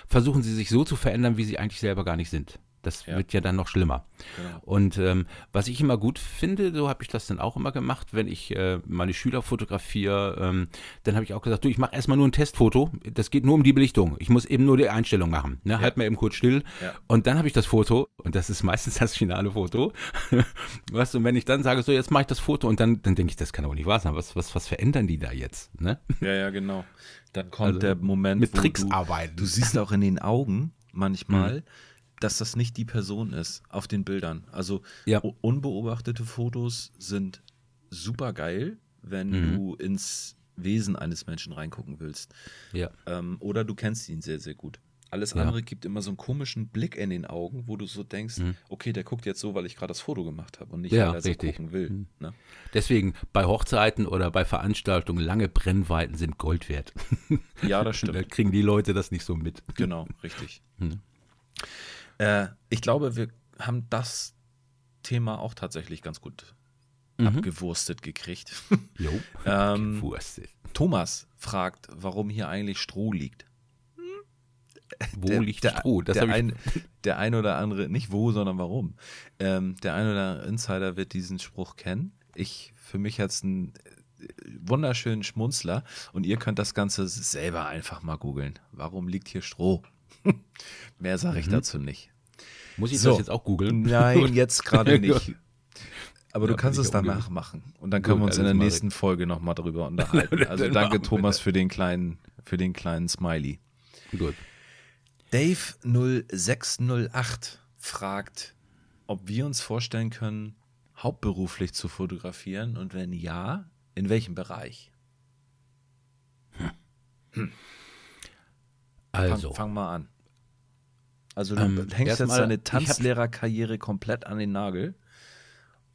versuchen sie sich so zu verändern, wie sie eigentlich selber gar nicht sind. Das Ja. wird ja dann noch schlimmer. Genau. Und ähm, was ich immer gut finde, so habe ich das dann auch immer gemacht, wenn ich äh, meine Schüler fotografiere, ähm, dann habe ich auch gesagt, du, ich mache erstmal nur ein Testfoto. Das geht nur um die Belichtung. Ich muss eben nur die Einstellung machen. Ne? Halt mal eben kurz still. Ja. Und dann habe ich das Foto, und das ist meistens das finale Foto. weißt du, und wenn ich dann sage, so jetzt mache ich das Foto und dann, dann denke ich, das kann aber nicht wahr sein. Was, was, was verändern die da jetzt? Ne? Ja, ja, genau. Dann kommt Also der Moment, mit Tricks du, arbeiten. Du siehst auch in den Augen manchmal, Mhm. Dass das nicht die Person ist auf den Bildern. Also Ja. unbeobachtete Fotos sind super geil, wenn Mhm. du ins Wesen eines Menschen reingucken willst. Ja. Ähm, oder du kennst ihn sehr, sehr gut. Alles Ja. andere gibt immer so einen komischen Blick in den Augen, wo du so denkst, Mhm. okay, der guckt jetzt so, weil ich gerade das Foto gemacht habe und nicht, Ja, weil er so gucken will. Mhm. Ne? Deswegen bei Hochzeiten oder bei Veranstaltungen lange Brennweiten sind Gold wert. Ja, das da stimmt. kriegen die Leute das nicht so mit. Genau, richtig. Mhm. Äh, ich glaube, wir haben das Thema auch tatsächlich ganz gut Mhm. abgewurstet gekriegt. Jo. Ähm, Gewurstet. Thomas fragt, warum hier eigentlich Stroh liegt. Wo der, liegt der, Stroh? Das der, ein, der ein oder andere, nicht wo, sondern warum. Ähm, der ein oder andere Insider wird diesen Spruch kennen. Ich, für mich hat es einen äh, wunderschönen Schmunzler und ihr könnt das Ganze selber einfach mal googeln. Warum liegt hier Stroh? Mehr sage ich Mhm. dazu nicht. Muss ich So. das jetzt auch googeln? Nein, jetzt gerade nicht. Aber Ja, du kannst es danach machen. Und dann können Gut, wir uns in der nächsten Folge nochmal drüber unterhalten. Also danke Thomas für den kleinen, für den kleinen Smiley. Gut. Dave0608 fragt, ob wir uns vorstellen können, hauptberuflich zu fotografieren und wenn ja, in welchem Bereich? Also, Fang, fang mal an. Also du Ähm, hängst jetzt erstmal, deine Tanzlehrerkarriere komplett an den Nagel.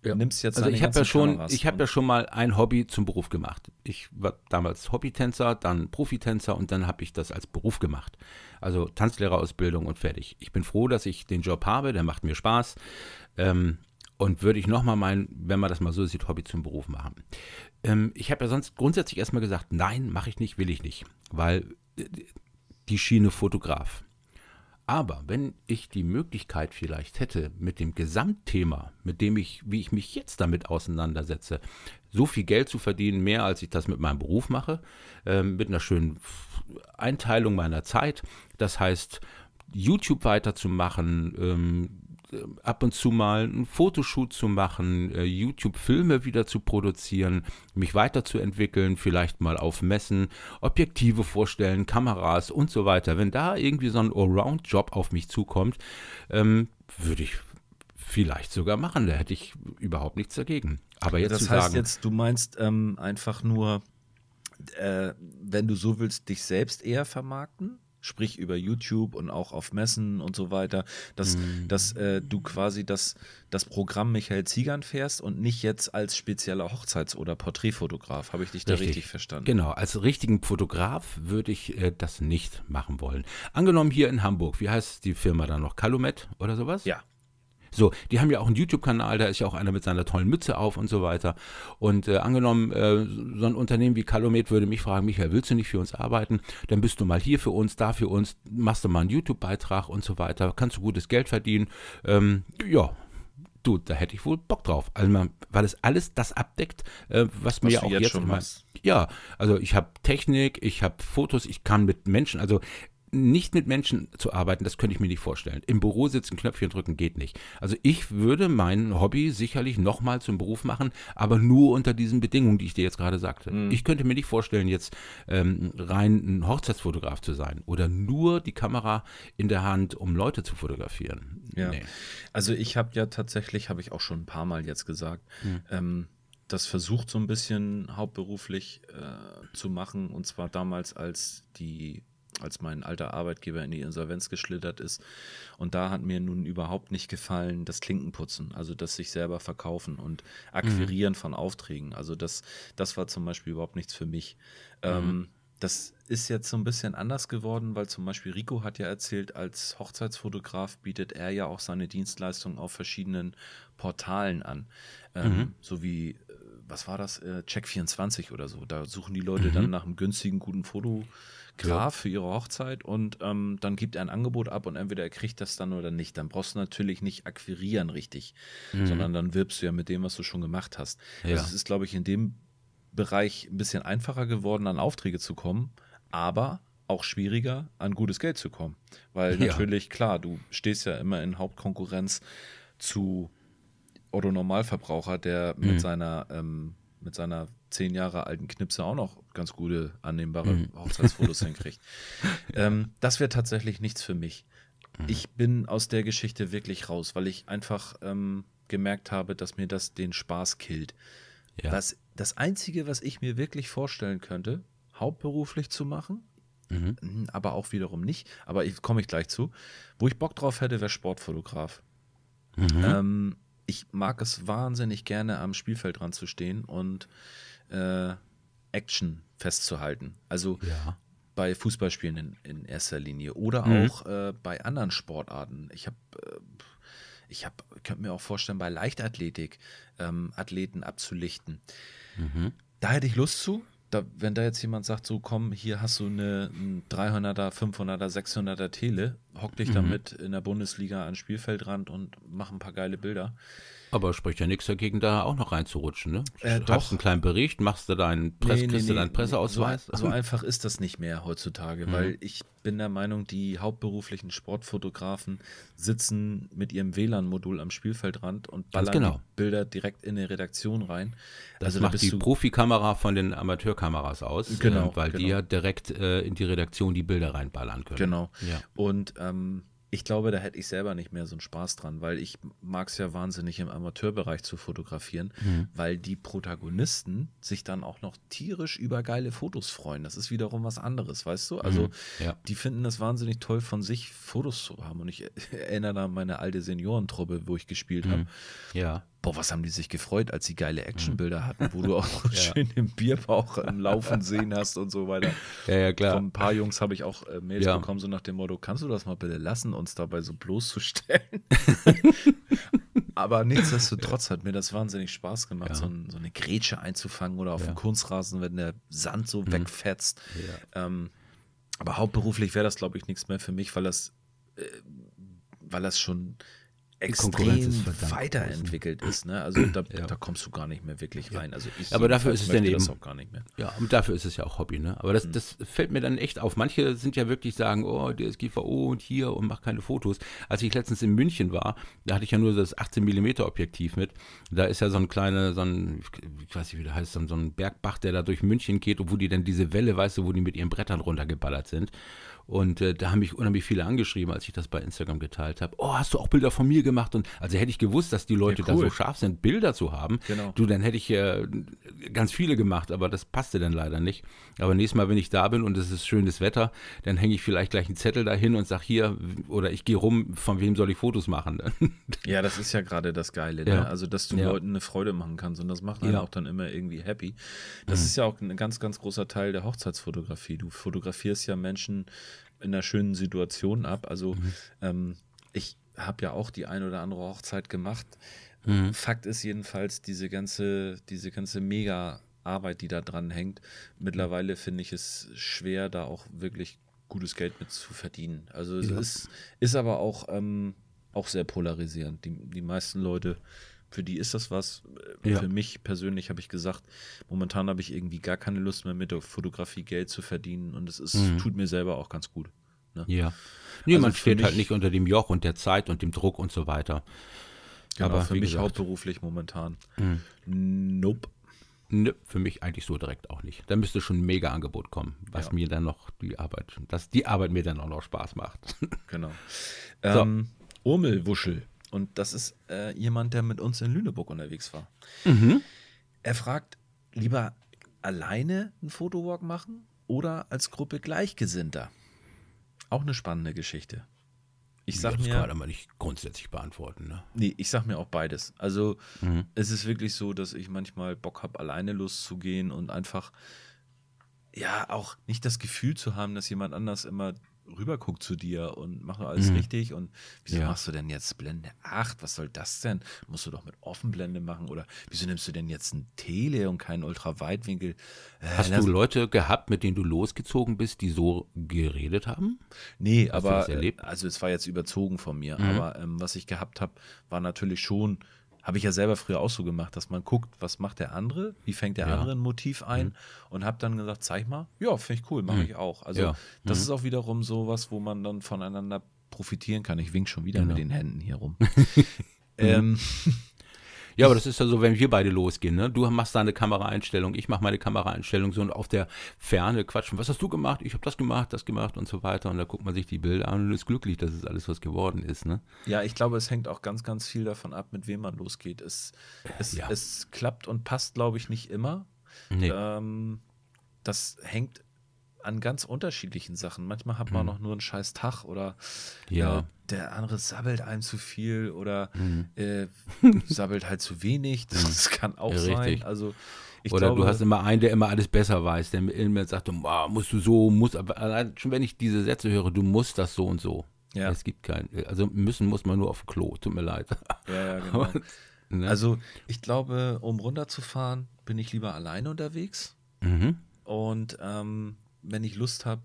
Ja. Nimmst jetzt also ich habe ja schon, Kameras ich habe ja schon mal ein Hobby zum Beruf gemacht. Ich war damals Hobbytänzer, dann Profitänzer und dann habe ich das als Beruf gemacht. Also Tanzlehrerausbildung und fertig. Ich bin froh, dass ich den Job habe, der macht mir Spaß. Ähm, und würde ich nochmal mein, wenn man das mal so sieht, Hobby zum Beruf machen. Ähm, ich habe ja sonst grundsätzlich erstmal gesagt, nein, mache ich nicht, will ich nicht, weil äh, die Schiene Fotograf. Aber wenn ich die Möglichkeit vielleicht hätte, mit dem Gesamtthema, mit dem ich, wie ich mich jetzt damit auseinandersetze, so viel Geld zu verdienen, mehr als ich das mit meinem Beruf mache, ähm, mit einer schönen Einteilung meiner Zeit, das heißt, YouTube weiterzumachen, ähm, ab und zu mal einen Fotoshoot zu machen, äh, YouTube-Filme wieder zu produzieren, mich weiterzuentwickeln, vielleicht mal auf Messen, Objektive vorstellen, Kameras und so weiter. Wenn da irgendwie so ein Allround-Job auf mich zukommt, ähm, würde ich vielleicht sogar machen. Da hätte ich überhaupt nichts dagegen. Aber jetzt das heißt sagen, jetzt, du meinst ähm, einfach nur, äh, wenn du so willst, dich selbst eher vermarkten? Sprich über YouTube und auch auf Messen und so weiter, dass, Mhm. dass äh, du quasi das, das Programm Michael Ziegern fährst und nicht jetzt als spezieller Hochzeits- oder Porträtfotograf. Habe ich dich da Richtig. richtig verstanden? Genau, als richtigen Fotograf würde ich äh, das nicht machen wollen. Angenommen hier in Hamburg, wie heißt die Firma dann noch? Calumet oder sowas? Ja. So, die haben ja auch einen YouTube-Kanal, da ist ja auch einer mit seiner tollen Mütze auf und so weiter. Und äh, angenommen, äh, so ein Unternehmen wie Calumet würde mich fragen, Michael, willst du nicht für uns arbeiten? Dann bist du mal hier für uns, da für uns, machst du mal einen YouTube-Beitrag und so weiter, kannst du gutes Geld verdienen. Ähm, ja, du, da hätte ich wohl Bock drauf. Also, man, weil es alles das abdeckt, äh, was, mir Was ja du auch jetzt jetzt schon immer, ja, also ich habe Technik, ich habe Fotos, ich kann mit Menschen, also nicht mit Menschen zu arbeiten, das könnte ich mir nicht vorstellen. Im Büro sitzen, Knöpfchen drücken geht nicht. Also ich würde mein Hobby sicherlich nochmal zum Beruf machen, aber nur unter diesen Bedingungen, die ich dir jetzt gerade sagte. Mhm. Ich könnte mir nicht vorstellen, jetzt ähm, rein ein Hochzeitsfotograf zu sein oder nur die Kamera in der Hand, um Leute zu fotografieren. Ja. Nee. Also ich habe ja tatsächlich, habe ich auch schon ein paar Mal jetzt gesagt, mhm. ähm, das versucht so ein bisschen hauptberuflich äh, zu machen und zwar damals als die als mein alter Arbeitgeber in die Insolvenz geschlittert ist. Und da hat mir nun überhaupt nicht gefallen, das Klinkenputzen, also das sich selber verkaufen und akquirieren mhm. von Aufträgen. Also das, das war zum Beispiel überhaupt nichts für mich. Mhm. Ähm, das ist jetzt so ein bisschen anders geworden, weil zum Beispiel Rico hat ja erzählt, als Hochzeitsfotograf bietet er ja auch seine Dienstleistungen auf verschiedenen Portalen an. Ähm, mhm. So wie, äh, was war das? Äh, Check24 oder so. Da suchen die Leute mhm. dann nach einem günstigen, guten Foto. Graf für ihre Hochzeit und ähm, dann gibt er ein Angebot ab und entweder er kriegt das dann oder nicht. Dann brauchst du natürlich nicht akquirieren richtig, mhm. sondern dann wirbst du ja mit dem, was du schon gemacht hast. Ja. Also es ist, glaube ich, in dem Bereich ein bisschen einfacher geworden, an Aufträge zu kommen, aber auch schwieriger, an gutes Geld zu kommen. Weil ja. natürlich, klar, du stehst ja immer in Hauptkonkurrenz zu Otto Normalverbraucher, der mhm. mit seiner ähm, mit seiner zehn Jahre alten Knipse auch noch ganz gute, annehmbare mhm. Hochzeitsfotos hinkriegt. Ähm, das wäre tatsächlich nichts für mich. Mhm. Ich bin aus der Geschichte wirklich raus, weil ich einfach ähm, gemerkt habe, dass mir das den Spaß killt. Ja. Das, das Einzige, was ich mir wirklich vorstellen könnte, hauptberuflich zu machen, mhm. Hm, aber auch wiederum nicht, aber ich komme ich gleich zu, wo ich Bock drauf hätte, wäre Sportfotograf. Mhm. Ähm, ich mag es wahnsinnig gerne, am Spielfeld dran zu stehen und äh, Action festzuhalten. Also ja. bei Fußballspielen in, in, erster Linie oder mhm. auch äh, bei anderen Sportarten. Ich habe äh, ich habe, könnte mir auch vorstellen, bei Leichtathletik ähm, Athleten abzulichten. Mhm. Da hätte ich Lust zu. Da, wenn da jetzt jemand sagt, so komm, hier hast du eine, eine 300er, 500er, 600er Tele, hock dich mhm. damit in der Bundesliga an Spielfeldrand und mach ein paar geile Bilder. Aber spricht ja nichts dagegen, da auch noch reinzurutschen, ne? Äh, du hast einen kleinen Bericht, machst du deinen Press, nee, nee, nee, deinen Presseausweis. So, so, einfach ist das nicht mehr heutzutage, mhm. weil ich bin der Meinung, die hauptberuflichen Sportfotografen sitzen mit ihrem WLAN-Modul am Spielfeldrand und ballern genau. Bilder direkt in die Redaktion rein. Das also macht die Profikamera von den Amateurkameras aus, genau, äh, weil genau. die ja direkt äh, in die Redaktion die Bilder reinballern können. Genau. Ja. Und ähm, ich glaube, da hätte ich selber nicht mehr so einen Spaß dran, weil ich mag es ja wahnsinnig im Amateurbereich zu fotografieren, mhm. weil die Protagonisten sich dann auch noch tierisch über geile Fotos freuen. Das ist wiederum was anderes, weißt du? Also mhm. ja. die finden das wahnsinnig toll, von sich Fotos zu haben. Und ich erinnere da an meine alte Seniorentruppe, wo ich gespielt habe. Mhm. Ja boah, was haben die sich gefreut, als sie geile Actionbilder mhm. hatten, wo du auch ja. schön den Bierbauch im Laufen sehen hast und so weiter. Ja, ja, klar. Von ein paar Jungs habe ich auch äh, Mails ja. bekommen, so nach dem Motto, kannst du das mal bitte lassen, uns dabei so bloßzustellen? Aber nichtsdestotrotz hat mir das wahnsinnig Spaß gemacht, ja. so, ein, so, eine Grätsche einzufangen oder auf dem Kunstrasen, wenn der Sand so mhm. wegfetzt. Ähm, aber hauptberuflich wäre das, glaube ich, nichts mehr für mich, weil das, äh, weil das schon extrem weiterentwickelt ist. Ne? Also da, ja. da, kommst du gar nicht mehr wirklich rein. Also ich aber dafür ist es dann eben auch gar nicht mehr. Ja, und dafür ist es ja auch Hobby. Ne? Aber das, mhm. das fällt mir dann echt auf. Manche sind ja wirklich sagen, oh, DSGVO und hier und mach keine Fotos. Als ich letztens in München war, da hatte ich ja nur das 18 mm Objektiv mit. Da ist ja so ein kleiner, so ein, ich weiß nicht, wie der heißt, so ein Bergbach, der da durch München geht und wo die dann diese Welle, weißt du, wo die mit ihren Brettern runtergeballert sind. Und äh, da haben mich unheimlich viele angeschrieben, als ich das bei Instagram geteilt habe. Oh, hast du auch Bilder von mir gemacht? Und also hätte ich gewusst, dass die Leute ja, cool. da so scharf sind, Bilder zu haben. Genau. Du, dann hätte ich äh, ganz viele gemacht, aber das passte dann leider nicht. Aber nächstes Mal, wenn ich da bin und es ist schönes Wetter, dann hänge ich vielleicht gleich einen Zettel dahin und sage hier, oder ich gehe rum, von wem soll ich Fotos machen? ja, das ist ja gerade das Geile, ne? ja. also dass du ja. Leuten eine Freude machen kannst und das macht einen auch dann immer irgendwie happy. Das mhm. ist ja auch ein ganz, ganz großer Teil der Hochzeitsfotografie. Du fotografierst ja Menschen in einer schönen Situation ab. Also mhm. ähm, ich habe ja auch die ein oder andere Hochzeit gemacht. Mhm. Fakt ist jedenfalls, diese ganze, diese ganze mega Arbeit, die da dran hängt, mittlerweile finde ich es schwer, da auch wirklich gutes Geld mit zu verdienen. Also es ja. ist, ist aber auch, ähm, auch sehr polarisierend. Die, die meisten Leute für die ist das was. Ja. Für mich persönlich habe ich gesagt, momentan habe ich irgendwie gar keine Lust mehr mit der Fotografie Geld zu verdienen und es ist, mhm. tut mir selber auch ganz gut. Ne? Ja. Nee, Also man steht halt mich- nicht unter dem Joch und der Zeit und dem Druck und so weiter. Genau, Aber für mich gesagt- hauptberuflich momentan. Mhm. Nope. Nö, für mich eigentlich so direkt auch nicht. Da müsste schon ein Mega-Angebot kommen, was Ja. mir dann noch die Arbeit, dass die Arbeit mir dann auch noch Spaß macht. Genau. Ähm, Urmelwuschel. Und das ist äh, jemand, der mit uns in Lüneburg unterwegs war. mhm. Er fragt, lieber alleine einen Fotowalk machen oder als Gruppe Gleichgesinnter? Auch eine spannende Geschichte. Ich sag das mir, kann man aber nicht grundsätzlich beantworten. Ne? nee, ich sag mir auch beides. Also Mhm. es ist wirklich so, dass ich manchmal Bock habe, alleine loszugehen und einfach ja auch nicht das Gefühl zu haben, dass jemand anders immer rüberguckt zu dir und macht doch alles Mhm. richtig und wieso Ja. machst du denn jetzt Blende 8? Was soll das denn? Musst du doch mit Offenblende machen oder wieso nimmst du denn jetzt ein Tele und keinen Ultraweitwinkel? Äh, Hast du Leute gehabt, mit denen du losgezogen bist, die so geredet haben? Nee, Hast aber äh, also es war jetzt überzogen von mir, Mhm. aber ähm, was ich gehabt habe, war natürlich schon, habe ich ja selber früher auch so gemacht, dass man guckt, was macht der andere, wie fängt der Ja. Mhm. andere ein Motiv ein und habe dann gesagt, zeig mal, ja, finde ich cool, mache ich auch. Also Ja. das Mhm. ist auch wiederum sowas, wo man dann voneinander profitieren kann. Ich wink schon wieder Genau. mit den Händen hier rum. ähm, Ja, aber das ist ja so, wenn wir beide losgehen, ne? Du machst deine Kameraeinstellung, ich mache meine Kameraeinstellung so und auf der Ferne quatschen. Was hast du gemacht? Ich habe das gemacht, das gemacht und so weiter. Und da guckt man sich die Bilder an und ist glücklich, dass es alles was geworden ist, ne? ja, ich glaube, es hängt auch ganz, ganz viel davon ab, mit wem man losgeht. Es, es, Ja. es klappt und passt, glaube ich, nicht immer. Nee. Ähm, das hängt an ganz unterschiedlichen Sachen. Manchmal hat man Mhm. noch nur einen scheiß Tag oder Ja. äh, der andere sabbelt einem zu viel oder Mhm. äh, sabbelt halt zu wenig. Das kann auch Ja, sein. Also ich Oder glaube, du hast immer einen, der immer alles besser weiß, der immer sagt, wow, musst du so, musst, aber allein schon wenn ich diese Sätze höre, du musst das so und so. Ja. Es gibt kein, also müssen muss man nur auf Klo, tut mir leid. ja, ja, genau. Ne? Also ich glaube, um runterzufahren, bin ich lieber alleine unterwegs. mhm. Und ähm, wenn ich Lust habe,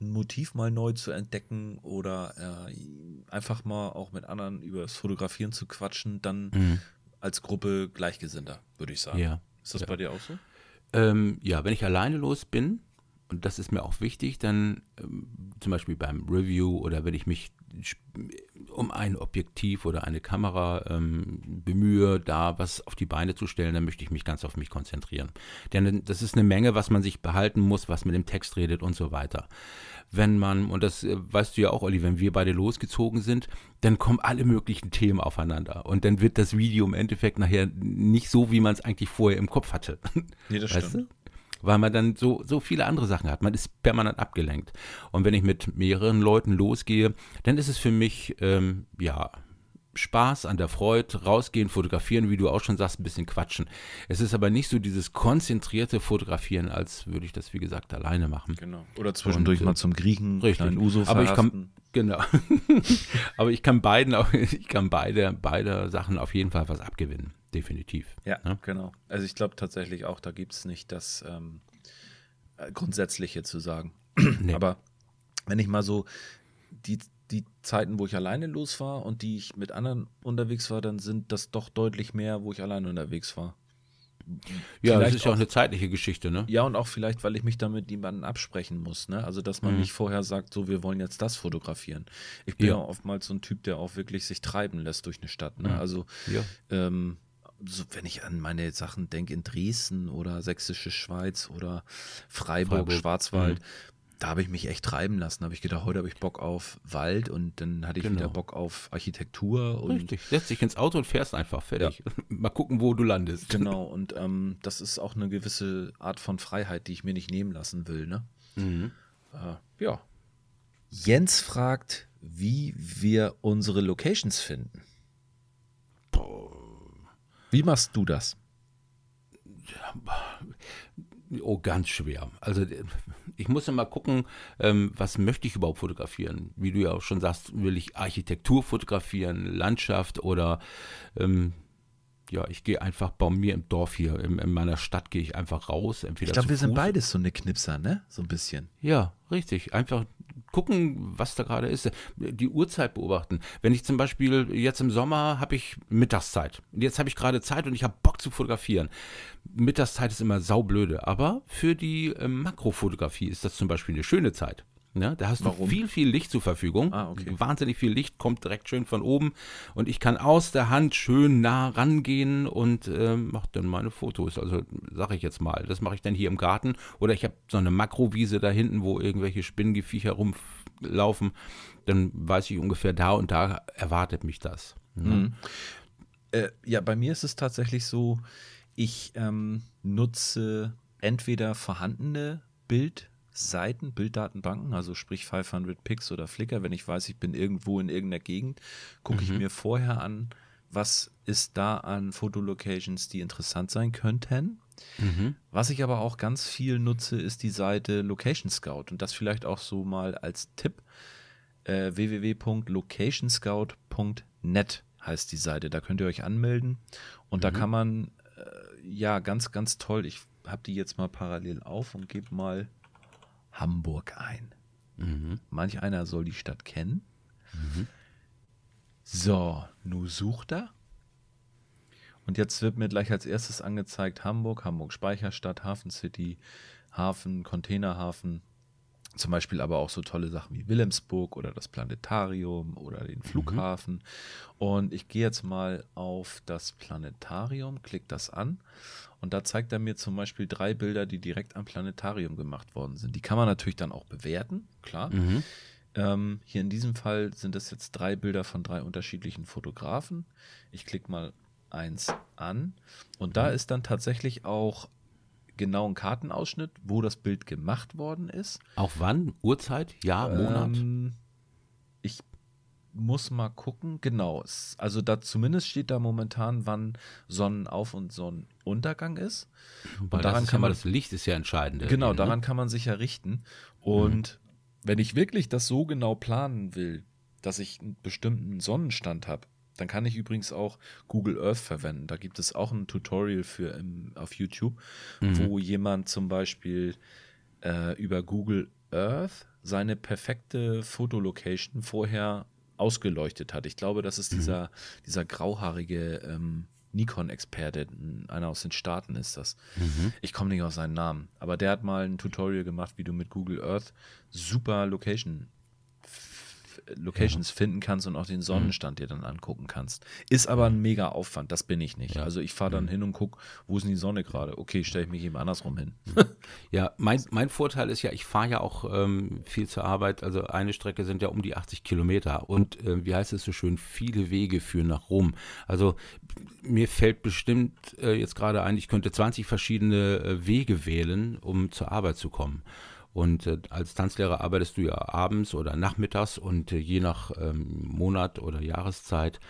ein Motiv mal neu zu entdecken oder äh, einfach mal auch mit anderen über das Fotografieren zu quatschen, dann Mhm. als Gruppe Gleichgesinnter, würde ich sagen. Ja. Ist das Ja. bei dir auch so? Ähm, ja, wenn ich alleine los bin, und das ist mir auch wichtig, dann ähm, zum Beispiel beim Review oder wenn ich mich um ein Objektiv oder eine Kamera ähm, bemühe, da was auf die Beine zu stellen, dann möchte ich mich ganz auf mich konzentrieren. Denn das ist eine Menge, was man sich behalten muss, was mit dem Text redet und so weiter. Wenn man, und das äh, weißt du ja auch, Olli, wenn wir beide losgezogen sind, dann kommen alle möglichen Themen aufeinander. Und dann wird das Video im Endeffekt nachher nicht so, wie man es eigentlich vorher im Kopf hatte. Nee, das Weißt du? Weil man dann so, so viele andere Sachen hat. Man ist permanent abgelenkt. Und wenn ich mit mehreren Leuten losgehe, dann ist es für mich, ähm, ja, Spaß an der Freude, rausgehen, fotografieren, wie du auch schon sagst, ein bisschen quatschen. Es ist aber nicht so dieses konzentrierte Fotografieren, als würde ich das, wie gesagt, alleine machen. Genau. Oder zwischendurch Und, äh, mal zum Griechen, richtig. kleinen Uso Aber ich kann-. Genau. aber ich kann beiden auch, ich kann beide, beide Sachen auf jeden Fall was abgewinnen. Definitiv. Ja, Ja. genau. Also ich glaube tatsächlich auch, da gibt es nicht das ähm, äh, Grundsätzliche zu sagen. Nee. Aber wenn ich mal so die, die Zeiten, wo ich alleine los war und die ich mit anderen unterwegs war, dann sind das doch deutlich mehr, wo ich alleine unterwegs war. ja, das Vielleicht ist ja auch auch- eine zeitliche Geschichte, ne? Ja, und auch vielleicht, weil ich mich dann mit jemandem absprechen muss. Ne? Also, dass man Mhm. nicht vorher sagt, so, wir wollen jetzt das fotografieren. Ich bin ja, Ja. oftmals so ein Typ, der auch wirklich sich treiben lässt durch eine Stadt. Ne? Mhm. Also, Ja. ähm, so, wenn ich an meine Sachen denke, in Dresden oder Sächsische Schweiz oder Freiburg, Freiburg, Schwarzwald, da habe ich mich echt treiben lassen. Da habe ich gedacht, heute habe ich Bock auf Wald und dann hatte ich Genau. wieder Bock auf Architektur und Richtig. Setz dich ins Auto und fährst einfach fertig. Mal gucken, wo du landest. genau. Und ähm, das ist auch eine gewisse Art von Freiheit, die ich mir nicht nehmen lassen will. Ne? Mhm. Äh, ja. Jens fragt, wie wir unsere Locations finden. Wie machst du das? Oh, ganz schwer. Also ich muss immer gucken, ähm, was möchte ich überhaupt fotografieren. Wie du ja auch schon sagst, will ich Architektur fotografieren, Landschaft oder ähm, ja, ich gehe einfach bei mir im Dorf hier, in, in meiner Stadt gehe ich einfach raus. Entweder Ich glaube, wir sind Fuß- beides so eine Knipser, ne? So ein bisschen. Ja, richtig. Einfach gucken, was da gerade ist. Die Uhrzeit beobachten. Wenn ich zum Beispiel jetzt im Sommer habe ich Mittagszeit. Und Jetzt habe ich gerade Zeit und ich habe Bock zu fotografieren. Mittagszeit ist immer saublöde. Aber für die ähm, Makrofotografie ist das zum Beispiel eine schöne Zeit. Ne? Da hast Warum? du viel, viel Licht zur Verfügung. Ah, okay. Wahnsinnig viel Licht kommt direkt schön von oben und ich kann aus der Hand schön nah rangehen und ähm, mache dann meine Fotos. Also sage ich jetzt mal, das mache ich dann hier im Garten oder ich habe so eine Makrowiese da hinten, wo irgendwelche Spinnengeviecher rumlaufen. Dann weiß ich ungefähr da und da erwartet mich das. Ne? Mhm. Äh, ja, bei mir ist es tatsächlich so, ich ähm, nutze entweder vorhandene Bildseiten, Bilddatenbanken, also sprich 500 Pix oder Flickr, wenn ich weiß, ich bin irgendwo in irgendeiner Gegend, gucke ich mir vorher an, was ist da an Fotolocations, die interessant sein könnten. Mhm. Was ich aber auch ganz viel nutze, ist die Seite Location Scout und das vielleicht auch so mal als Tipp. Äh, www.locationscout.net heißt die Seite. Da könnt ihr euch anmelden und da kann man äh, ja ganz, ganz toll. Ich habe die jetzt mal parallel auf und gebe mal Hamburg ein. Mhm. Manch einer soll die Stadt kennen. So, nu sucht er. Und jetzt wird mir gleich als erstes angezeigt Hamburg, Hamburg Speicherstadt, Hafen City, Hafen, Containerhafen. Zum Beispiel aber auch so tolle Sachen wie Wilhelmsburg oder das Planetarium oder den Flughafen. Und ich gehe jetzt mal auf das Planetarium, klicke das an und da zeigt er mir zum Beispiel drei Bilder, die direkt am Planetarium gemacht worden sind. Die kann man natürlich dann auch bewerten, klar. Mhm. Ähm, hier in diesem Fall sind es jetzt drei Bilder von drei unterschiedlichen Fotografen. Ich klicke mal eins an und da ist dann tatsächlich auch genau ein Kartenausschnitt, wo das Bild gemacht worden ist. Auch wann? Uhrzeit? Jahr? Monat? Ähm, ich muss mal gucken. Genau. Also da zumindest steht da momentan, wann Sonnenauf- und Sonnenuntergang ist. Weil daran das ist kann ja man- das Licht ist ja entscheidend. Genau, ne? daran kann man sich ja richten. Und wenn ich wirklich das so genau planen will, dass ich einen bestimmten Sonnenstand habe, dann kann ich übrigens auch Google Earth verwenden. Da gibt es auch ein Tutorial für im, auf YouTube, wo jemand zum Beispiel äh, über Google Earth seine perfekte Fotolocation vorher ausgeleuchtet hat. Ich glaube, das ist dieser, dieser grauhaarige ähm, Nikon-Experte, einer aus den Staaten ist das. Ich komme nicht auf seinen Namen, aber der hat mal ein Tutorial gemacht, wie du mit Google Earth super Location Locations finden kannst und auch den Sonnenstand dir dann angucken kannst. Ist aber ein mega Aufwand, das bin ich nicht. Ja. Also ich fahre dann hin und gucke, wo ist denn die Sonne gerade? Okay, stelle ich mich eben andersrum hin. Ja, mein, mein Vorteil ist ja, ich fahre ja auch ähm, viel zur Arbeit. Also eine Strecke sind ja um die 80 Kilometer. Und äh, wie heißt es so schön, viele Wege führen nach Rom. Also mir fällt bestimmt äh, jetzt gerade ein, ich könnte 20 verschiedene äh, Wege wählen, um zur Arbeit zu kommen. Und äh, als Tanzlehrer arbeitest du ja abends oder nachmittags und äh, je nach ähm, Monat oder Jahreszeit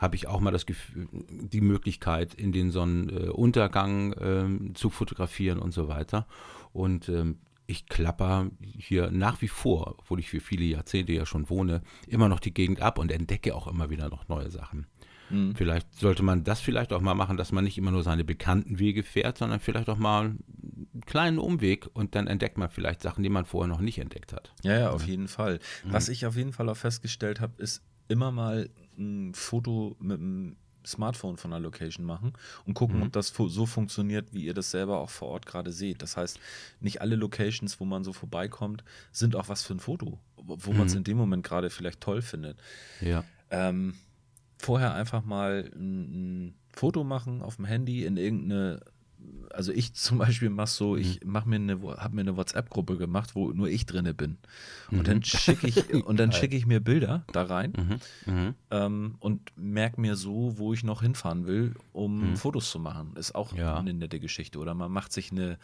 habe ich auch mal das Gefühl, die Möglichkeit, in den Sonnenuntergang ähm, zu fotografieren und so weiter. Und ähm, ich klapper hier nach wie vor, obwohl ich für viele Jahrzehnte ja schon wohne, immer noch die Gegend ab und entdecke auch immer wieder noch neue Sachen. Vielleicht sollte man das vielleicht auch mal machen, dass man nicht immer nur seine bekannten Wege fährt, sondern vielleicht auch mal einen kleinen Umweg und dann entdeckt man vielleicht Sachen, die man vorher noch nicht entdeckt hat. Ja, ja, auf jeden Fall. Was ich auf jeden Fall auch festgestellt habe, ist immer mal ein Foto mit dem Smartphone von einer Location machen und gucken, ob das so funktioniert, wie ihr das selber auch vor Ort gerade seht. Das heißt, nicht alle Locations, wo man so vorbeikommt, sind auch was für ein Foto, wo wo man es in dem Moment gerade vielleicht toll findet. Ja. Ähm, vorher einfach mal ein, ein Foto machen auf dem Handy in irgendeine, also ich zum Beispiel mache so, ich mache mir eine, habe mir eine WhatsApp-Gruppe gemacht, wo nur ich drinne bin. Und dann schicke ich, und dann schicke ich mir Bilder da rein Mhm. ähm, und merke mir so, wo ich noch hinfahren will, um Fotos zu machen. Ist auch Ja. eine nette Geschichte. Oder man macht sich eine,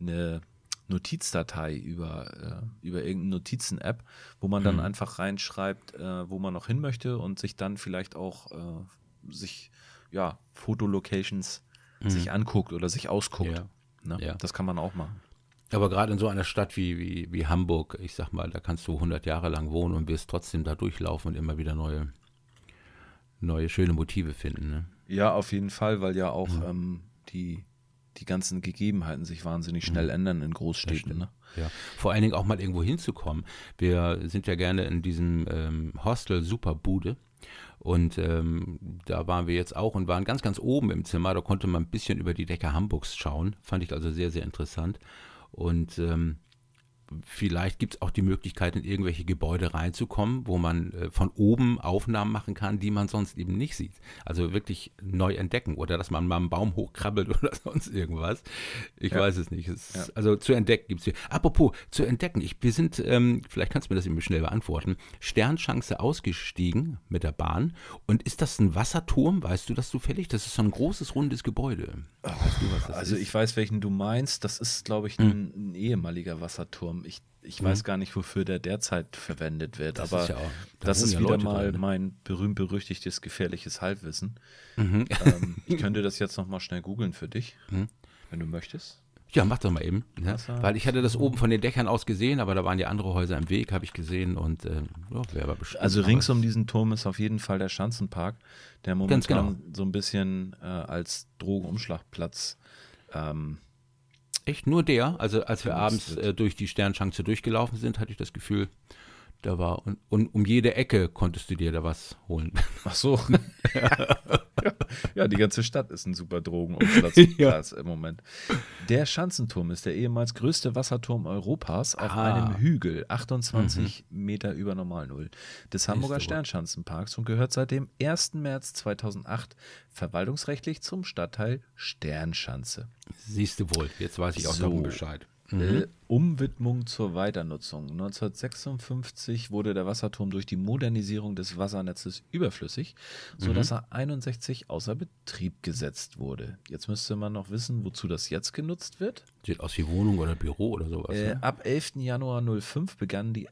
eine Notizdatei über, äh, über irgendeine Notizen-App, wo man dann einfach reinschreibt, äh, wo man noch hin möchte und sich dann vielleicht auch äh, sich, ja, Fotolocations sich anguckt oder sich ausguckt. Ja. Ne? Ja. Das kann man auch machen. Aber gerade in so einer Stadt wie, wie, wie Hamburg, ich sag mal, da kannst du 100 Jahre lang wohnen und wirst trotzdem da durchlaufen und immer wieder neue, neue schöne Motive finden. Ne? Ja, auf jeden Fall, weil ja auch ähm, die, die ganzen Gegebenheiten sich wahnsinnig schnell ändern in Großstädten. Ne? Ja. Vor allen Dingen auch mal irgendwo hinzukommen. Wir sind ja gerne in diesem ähm, Hostel Superbude. Und ähm, da waren wir jetzt auch und waren ganz, ganz oben im Zimmer. Da konnte man ein bisschen über die Decke Hamburgs schauen. Fand ich also sehr, sehr interessant. Und ähm, vielleicht gibt es auch die Möglichkeit, in irgendwelche Gebäude reinzukommen, wo man äh, von oben Aufnahmen machen kann, die man sonst eben nicht sieht. Also wirklich neu entdecken oder dass man mal einen Baum hochkrabbelt oder sonst irgendwas. Ich ja. weiß es nicht. Es ja. Also zu entdecken gibt es hier. Apropos, zu entdecken. Ich, wir sind, ähm, vielleicht kannst du mir das eben schnell beantworten, Sternchance ausgestiegen mit der Bahn. Und ist das ein Wasserturm? Weißt du das zufällig? Das ist so ein großes, rundes Gebäude. Weißt du, also ist? ich weiß, welchen du meinst. Das ist, glaube ich, ein, hm. ein ehemaliger Wasserturm. Ich ich mhm. weiß gar nicht, wofür der derzeit verwendet wird, das aber ist ja das ist ja wieder Leute mal drin. mein berühmt-berüchtigtes gefährliches Halbwissen. Mhm. Ähm, ich könnte das jetzt nochmal schnell googeln für dich, mhm. wenn du möchtest. Ja, mach doch mal eben. Ne? Weil ich hatte das oben von den Dächern aus gesehen, aber da waren ja andere Häuser im Weg, habe ich gesehen. Und äh, wäre aber bestimmt. Also rings um diesen Turm ist auf jeden Fall der Schanzenpark, der momentan genau. so ein bisschen äh, als Drogenumschlagplatz ähm, Echt nur der? Also als wir abends äh, durch die Sternschanze durchgelaufen sind, hatte ich das Gefühl, da war und, und, um jede Ecke konntest du dir da was holen. Ach so. ja. ja, die ganze Stadt ist ein super Drogenumschlag ja. im Moment. Der Schanzenturm ist der ehemals größte Wasserturm Europas auf ah. einem Hügel, 28 mhm. Meter über Normalnull, des Hamburger Sternschanzenparks und gehört seit dem 1. März 2008 verwaltungsrechtlich zum Stadtteil Sternschanze. Siehst du wohl, jetzt weiß ich auch so. darum Bescheid. Mhm. Äh, Umwidmung zur Weiternutzung. 1956 wurde der Wasserturm durch die Modernisierung des Wassernetzes überflüssig, sodass mhm. er 61 außer Betrieb gesetzt wurde. Jetzt müsste man noch wissen, wozu das jetzt genutzt wird. Sieht aus wie Wohnung oder Büro oder sowas. Äh, ne? Ab 11. Januar 05 begann die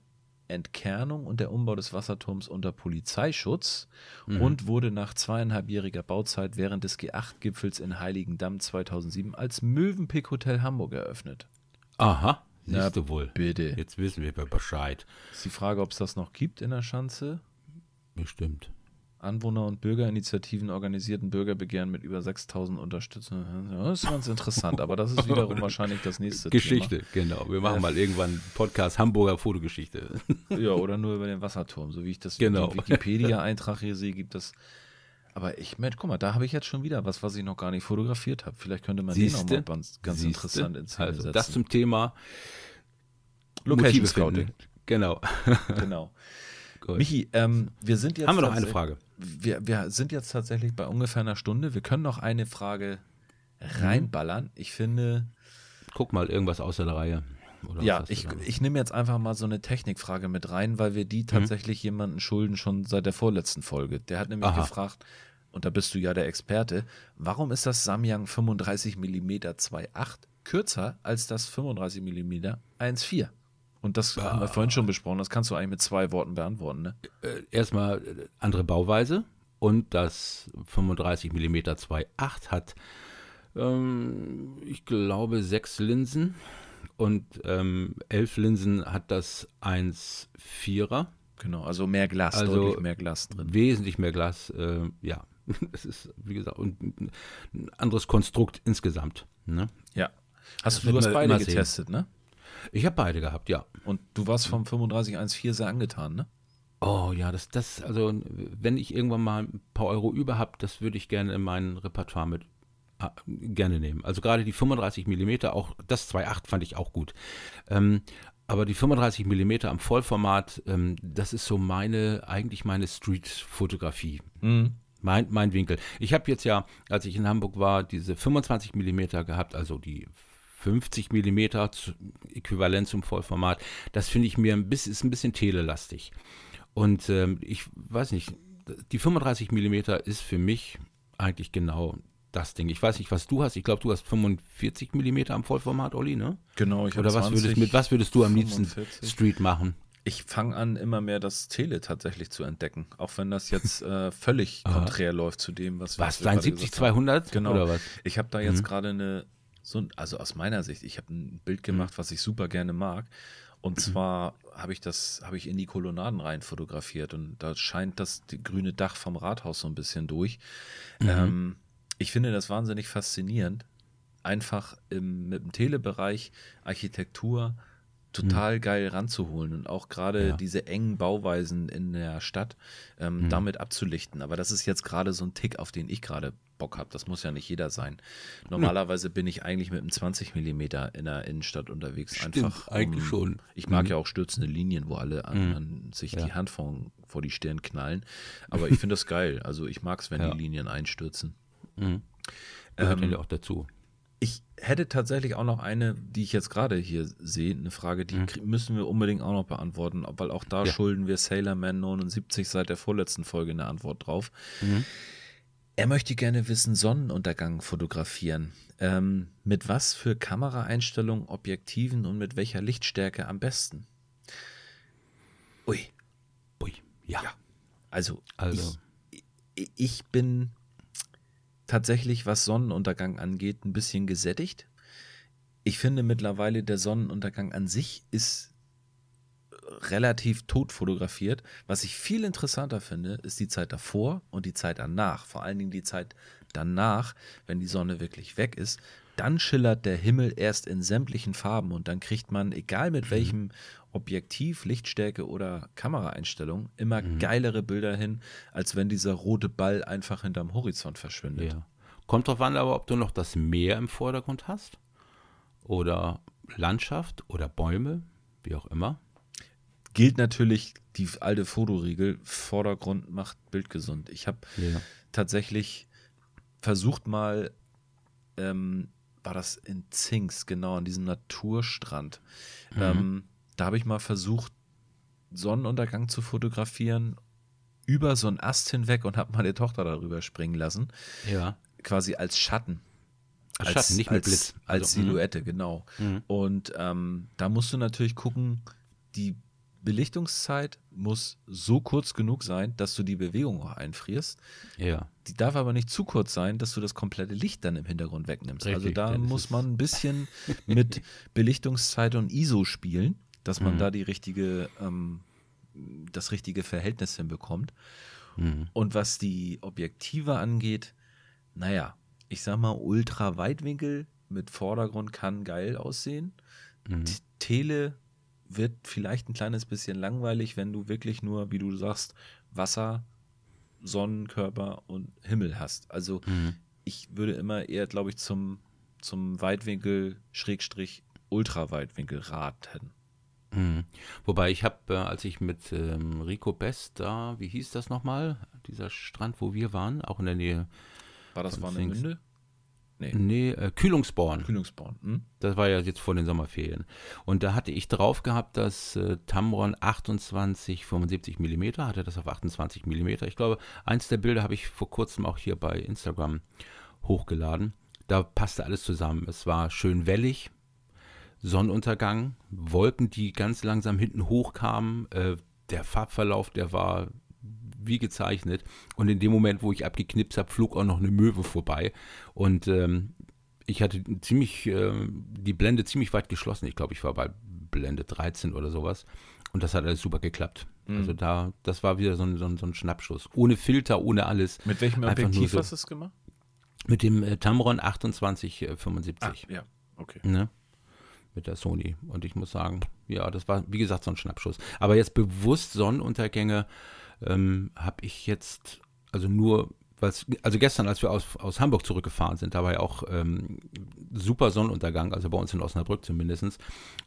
Entkernung und der Umbau des Wasserturms unter Polizeischutz mhm. und wurde nach zweieinhalbjähriger Bauzeit während des G8-Gipfels in Heiligendamm 2007 als Mövenpick Hotel Hamburg eröffnet. Aha, siehst du wohl. Bitte. Jetzt wissen wir Bescheid. Ist die Frage, ob es das noch gibt in der Schanze? Bestimmt. Anwohner- und Bürgerinitiativen organisierten Bürgerbegehren mit über 6000 Unterstützern. Das ist ganz interessant, aber das ist wiederum wahrscheinlich das nächste Geschichte, Thema. genau. Wir machen äh, mal irgendwann einen Podcast Hamburger Fotogeschichte. Ja, oder nur über den Wasserturm. So wie ich das genau. Wikipedia-Eintrag hier sehe, gibt es aber ich merke, guck mal, da habe ich jetzt schon wieder was, was ich noch gar nicht fotografiert habe. Vielleicht könnte man Siehste? den auch mal ganz, ganz interessant ins also, setzen. Das zum Thema Location Scouting. Genau. genau. Michi, ähm, wir sind jetzt. Haben wir noch eine Frage? Wir, wir sind jetzt tatsächlich bei ungefähr einer Stunde. Wir können noch eine Frage reinballern. Ich finde. Guck mal, irgendwas außer der Reihe. Ja, ich, ich nehme jetzt einfach mal so eine Technikfrage mit rein, weil wir die mhm. tatsächlich mhm. jemanden schulden schon seit der vorletzten Folge. Der hat nämlich Aha. gefragt, und da bist du ja der Experte, warum ist das Samyang 35 mm 2.8 kürzer als das 35 mm 1.4? Und das ah. haben wir vorhin schon besprochen, das kannst du eigentlich mit zwei Worten beantworten. Ne? Äh, erstmal äh, andere Bauweise und das 35 mm 2.8 hat, ähm, ich glaube, sechs Linsen und ähm, elf Linsen hat das 1,4er. Genau, also mehr Glas, also deutlich mehr Glas drin. Wesentlich mehr Glas, äh, ja. Es ist, wie gesagt, ein anderes Konstrukt insgesamt. Ne? Ja. Hast du, du hast beide getestet, ne? Ich habe beide gehabt, ja. Und du warst vom 3514 sehr angetan, ne? Oh ja, das, das, also wenn ich irgendwann mal ein paar Euro über habe, das würde ich gerne in mein Repertoire mit gerne nehmen. Also gerade die 35 mm, auch das 2.8 fand ich auch gut. Ähm, aber die 35 mm am Vollformat, ähm, das ist so meine, eigentlich meine Street-Fotografie. Mhm. Mein, mein Winkel. Ich habe jetzt ja, als ich in Hamburg war, diese 25 mm gehabt, also die 50 mm äquivalent zum Vollformat. Das finde ich mir ein bisschen, ist ein bisschen telelastig. Und ähm, ich weiß nicht, die 35 mm ist für mich eigentlich genau das Ding. Ich weiß nicht, was du hast. Ich glaube, du hast 45 mm am Vollformat, Olli, ne? Genau, ich habe Oder was 20, würdest, mit was würdest du am 45. liebsten Street machen? Ich fange an, immer mehr das Tele tatsächlich zu entdecken. Auch wenn das jetzt äh, völlig konträr läuft zu dem, was wir Was, dein 70-200? Genau. Oder was? Ich habe da jetzt mhm. gerade eine, so, also aus meiner Sicht, ich habe ein Bild gemacht, mhm. was ich super gerne mag. Und mhm. zwar habe ich das, habe ich in die Kolonnaden rein fotografiert und da scheint das grüne Dach vom Rathaus so ein bisschen durch. Mhm. Ähm, ich finde das wahnsinnig faszinierend, einfach im, mit dem Telebereich Architektur total geil ranzuholen und auch gerade Ja. diese engen Bauweisen in der Stadt ähm, damit abzulichten. Aber das ist jetzt gerade so ein Tick, auf den ich gerade Bock habe. Das muss ja nicht jeder sein. Normalerweise bin ich eigentlich mit einem 20 Millimeter in der Innenstadt unterwegs. Stimmt, einfach eigentlich schon. Ich mag ja auch stürzende Linien, wo alle an, an sich Ja. die Hand vor, vor die Stirn knallen. Aber ich finde das geil. Also ich mag es, wenn Ja. die Linien einstürzen. Gehört Ähm, ja auch dazu. Ich hätte tatsächlich auch noch eine, die ich jetzt gerade hier sehe, eine Frage, die krie- müssen wir unbedingt auch noch beantworten, weil auch da Mhm. Ja. schulden wir Sailorman 79 seit der vorletzten Folge eine Antwort drauf. Mhm. Er möchte gerne wissen, Sonnenuntergang fotografieren. Ähm, mit was für Kameraeinstellungen, Objektiven und mit welcher Lichtstärke am besten? Ui, Ui, ja. also, Also. ich, ich bin tatsächlich, was Sonnenuntergang angeht, ein bisschen gesättigt. Ich finde mittlerweile, der Sonnenuntergang an sich ist relativ tot fotografiert. Was ich viel interessanter finde, ist die Zeit davor und die Zeit danach. Vor allen Dingen die Zeit danach, wenn die Sonne wirklich weg ist. Dann schillert der Himmel erst in sämtlichen Farben und dann kriegt man, egal mit welchem Objektiv, Lichtstärke oder Kameraeinstellung, immer geilere Bilder hin, als wenn dieser rote Ball einfach hinterm Horizont verschwindet. Ja. Kommt drauf an, aber ob du noch das Meer im Vordergrund hast oder Landschaft oder Bäume, wie auch immer. Gilt natürlich die alte Fotoregel, Vordergrund macht Bild gesund. Ich habe Ja. tatsächlich versucht mal, ähm, war das in Zinks, genau, an diesem Naturstrand. Ähm, da habe ich mal versucht, Sonnenuntergang zu fotografieren, über so einen Ast hinweg und habe meine Tochter darüber springen lassen, Ja. quasi als Schatten. Als Schatten, nicht mit als, Blitz. Als Also, mhm. Silhouette, genau. Und ähm, da musst du natürlich gucken, die Belichtungszeit muss so kurz genug sein, dass du die Bewegung auch einfrierst. Ja. Die darf aber nicht zu kurz sein, dass du das komplette Licht dann im Hintergrund wegnimmst. also Richtig, da denn es muss man ein bisschen mit Belichtungszeit und ISO spielen, dass Mhm. man da die richtige, ähm, das richtige Verhältnis hinbekommt. Mhm. Und was die Objektive angeht, naja, ich sag mal, Ultra-Weitwinkel mit Vordergrund kann geil aussehen. Mhm. Tele wird vielleicht ein kleines bisschen langweilig, wenn du wirklich nur, wie du sagst, Wasser, Sonnenkörper und Himmel hast. Also Mhm. ich würde immer eher, glaube ich, zum, zum Weitwinkel, Schrägstrich, Ultraweitwinkel raten. Mhm. Wobei ich habe, äh, als ich mit ähm, Rico Best da, wie hieß das nochmal, dieser Strand, wo wir waren, auch in der Nähe, War das Warnemünde? Nee, nee, äh, Kühlungsborn. Kühlungsborn. Hm? Das war ja jetzt vor den Sommerferien. Und da hatte ich drauf gehabt, dass äh, Tamron 28, 75 Millimeter hatte das auf 28 Millimeter. Ich glaube, eins der Bilder habe ich vor kurzem auch hier bei Instagram hochgeladen. Da passte alles zusammen. Es war schön wellig, Sonnenuntergang, Wolken, die ganz langsam hinten hochkamen. Äh, der Farbverlauf, der war wie gezeichnet. Und in dem Moment, wo ich abgeknipst habe, flog auch noch eine Möwe vorbei. Und ähm, ich hatte ziemlich, ähm, die Blende ziemlich weit geschlossen. Ich glaube, ich war bei Blende 13 oder sowas. Und das hat alles super geklappt. Also da, das war wieder so ein, so ein, so ein Schnappschuss. Ohne Filter, ohne alles. Mit welchem Einfach Objektiv so. hast du es gemacht? Mit dem äh, Tamron 2875. ja, okay. Ne? Mit der Sony. Und ich muss sagen, ja, das war, wie gesagt, so ein Schnappschuss. Aber jetzt bewusst Sonnenuntergänge ähm, habe ich jetzt, also nur, weil's, also gestern, als wir aus, aus Hamburg zurückgefahren sind, da war ja auch ähm, super Sonnenuntergang, also bei uns in Osnabrück zumindest.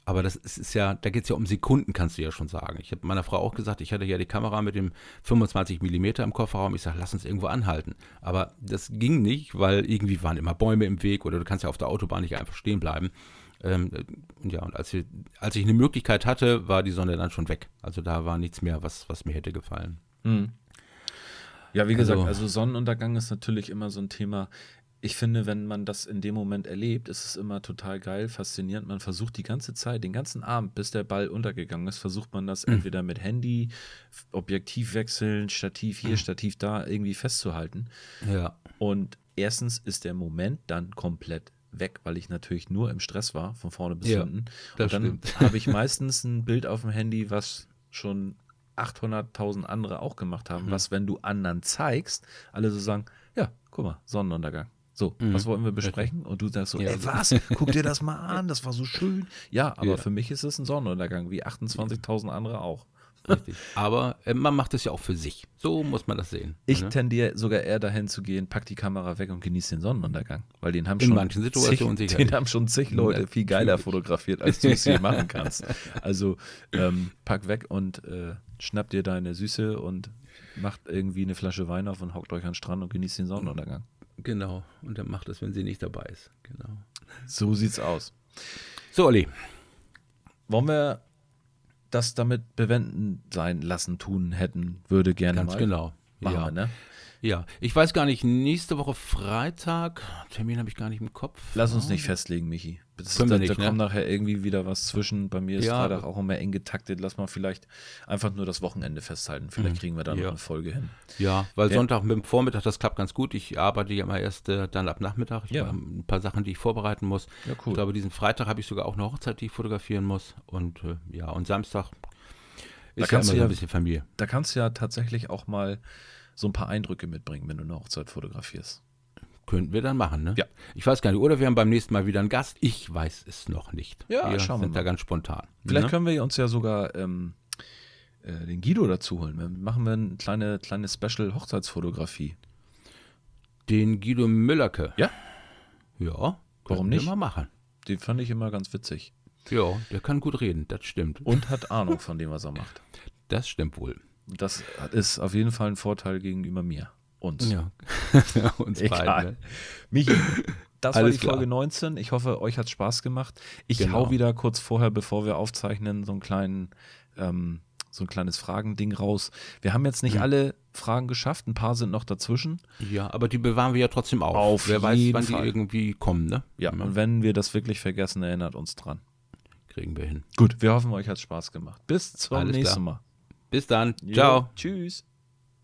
Aber das ist, ist ja, da geht es ja um Sekunden, kannst du ja schon sagen. Ich habe meiner Frau auch gesagt, ich hatte ja die Kamera mit dem 25 Millimeter im Kofferraum. Ich sage, lass uns irgendwo anhalten. Aber das ging nicht, weil irgendwie waren immer Bäume im Weg oder du kannst ja auf der Autobahn nicht einfach stehen bleiben. Ähm, ja, und als, wir, als ich eine Möglichkeit hatte, war die Sonne dann schon weg. Also da war nichts mehr, was, was mir hätte gefallen. Mhm. Ja, wie gesagt, Also- also Sonnenuntergang ist natürlich immer so ein Thema. Ich finde, wenn man das in dem Moment erlebt, ist es immer total geil, faszinierend. Man versucht die ganze Zeit, den ganzen Abend, bis der Ball untergegangen ist, versucht man das entweder mit Handy, Objektiv wechseln, Stativ hier, Stativ da, irgendwie festzuhalten. Ja. Und erstens ist der Moment dann komplett weg, weil ich natürlich nur im Stress war, von vorne bis Ja, hinten. Und dann habe ich meistens ein Bild auf dem Handy, was schon 800.000 andere auch gemacht haben, was, wenn du anderen zeigst, alle so sagen, ja, guck mal, Sonnenuntergang. So, was wollten wir besprechen? Und du sagst so, Ja, ey, was? Guck dir das mal an, das war so schön. Ja, aber Ja. für mich ist es ein Sonnenuntergang, wie 28.000 andere auch. Richtig. Aber äh, man macht es ja auch für sich. So muss man das sehen. Ich ne? tendiere sogar eher dahin zu gehen, pack die Kamera weg und genieß den Sonnenuntergang. Weil den haben In schon manchen Situationen zig, den haben schon zig Leute viel geiler fotografiert, als du es hier machen kannst. Also ähm, pack weg und äh, schnapp dir deine Süße und macht irgendwie eine Flasche Wein auf und hockt euch an den Strand und genießt den Sonnenuntergang. Genau. Und dann macht es, wenn sie nicht dabei ist. Genau. So sieht's aus. So, Olli. Wollen wir das damit bewenden sein lassen, tun, hätten, würde gerne Ganz mal. genau. Machen ja. wir, ne? Ja, ich weiß gar nicht, nächste Woche Freitag, Termin habe ich gar nicht im Kopf. Lass uns nicht festlegen, Michi. Das, Können wir da, da ne? kommt nachher irgendwie wieder was zwischen. Bei mir ist Ja. Freitag auch immer eng getaktet. Lass mal vielleicht einfach nur das Wochenende festhalten. Vielleicht kriegen wir da noch Mhm. Ja. eine Folge hin. Ja, weil Ja. Sonntag mit dem Vormittag, das klappt ganz gut. Ich arbeite ja immer erst äh, dann ab Nachmittag. Ich Ja. habe ein paar Sachen, die ich vorbereiten muss. Ja, cool. Ich glaube, diesen Freitag habe ich sogar auch eine Hochzeit, die ich fotografieren muss. Und äh, ja, und Samstag ist ja kannst immer du so ja- ein bisschen Familie. Da kannst du ja tatsächlich auch mal so ein paar Eindrücke mitbringen, wenn du eine Hochzeit fotografierst. Könnten wir dann machen, ne? Ja. Ich weiß gar nicht. Oder wir haben beim nächsten Mal wieder einen Gast. Ich weiß es noch nicht. Ja, wir schauen wir sind mal. da ganz spontan. Vielleicht ne? können wir uns ja sogar ähm, äh, den Guido dazu holen. Dann machen wir eine kleine, kleine Special-Hochzeitsfotografie. Den Guido Müllerke. Ja. Ja. Warum nicht? Wir mal machen. Den fand ich immer ganz witzig. Ja, der kann gut reden. Das stimmt. Und hat Ahnung von dem, was er macht. Das stimmt wohl. Das ist auf jeden Fall ein Vorteil gegenüber mir. Uns. Ja. Uns Egal. beiden. Ne? Michi, das war Alles die klar. Folge 19. Ich hoffe, euch hat Spaß gemacht. Ich Genau. hau wieder kurz vorher, bevor wir aufzeichnen, so einen kleinen, ähm, so ein kleines Fragending raus. Wir haben jetzt Mhm. nicht alle Fragen geschafft, ein paar sind noch dazwischen. Ja, aber die bewahren wir ja trotzdem auf. Auf Wer weiß, wann Fall. die irgendwie kommen, ne? Ja, und wenn wir das wirklich vergessen, erinnert uns dran. kriegen wir hin. Gut, wir hoffen, euch hat Spaß gemacht. Bis zum Alles nächsten klar. Mal. Bis dann. Jo, Ciao. Tschüss.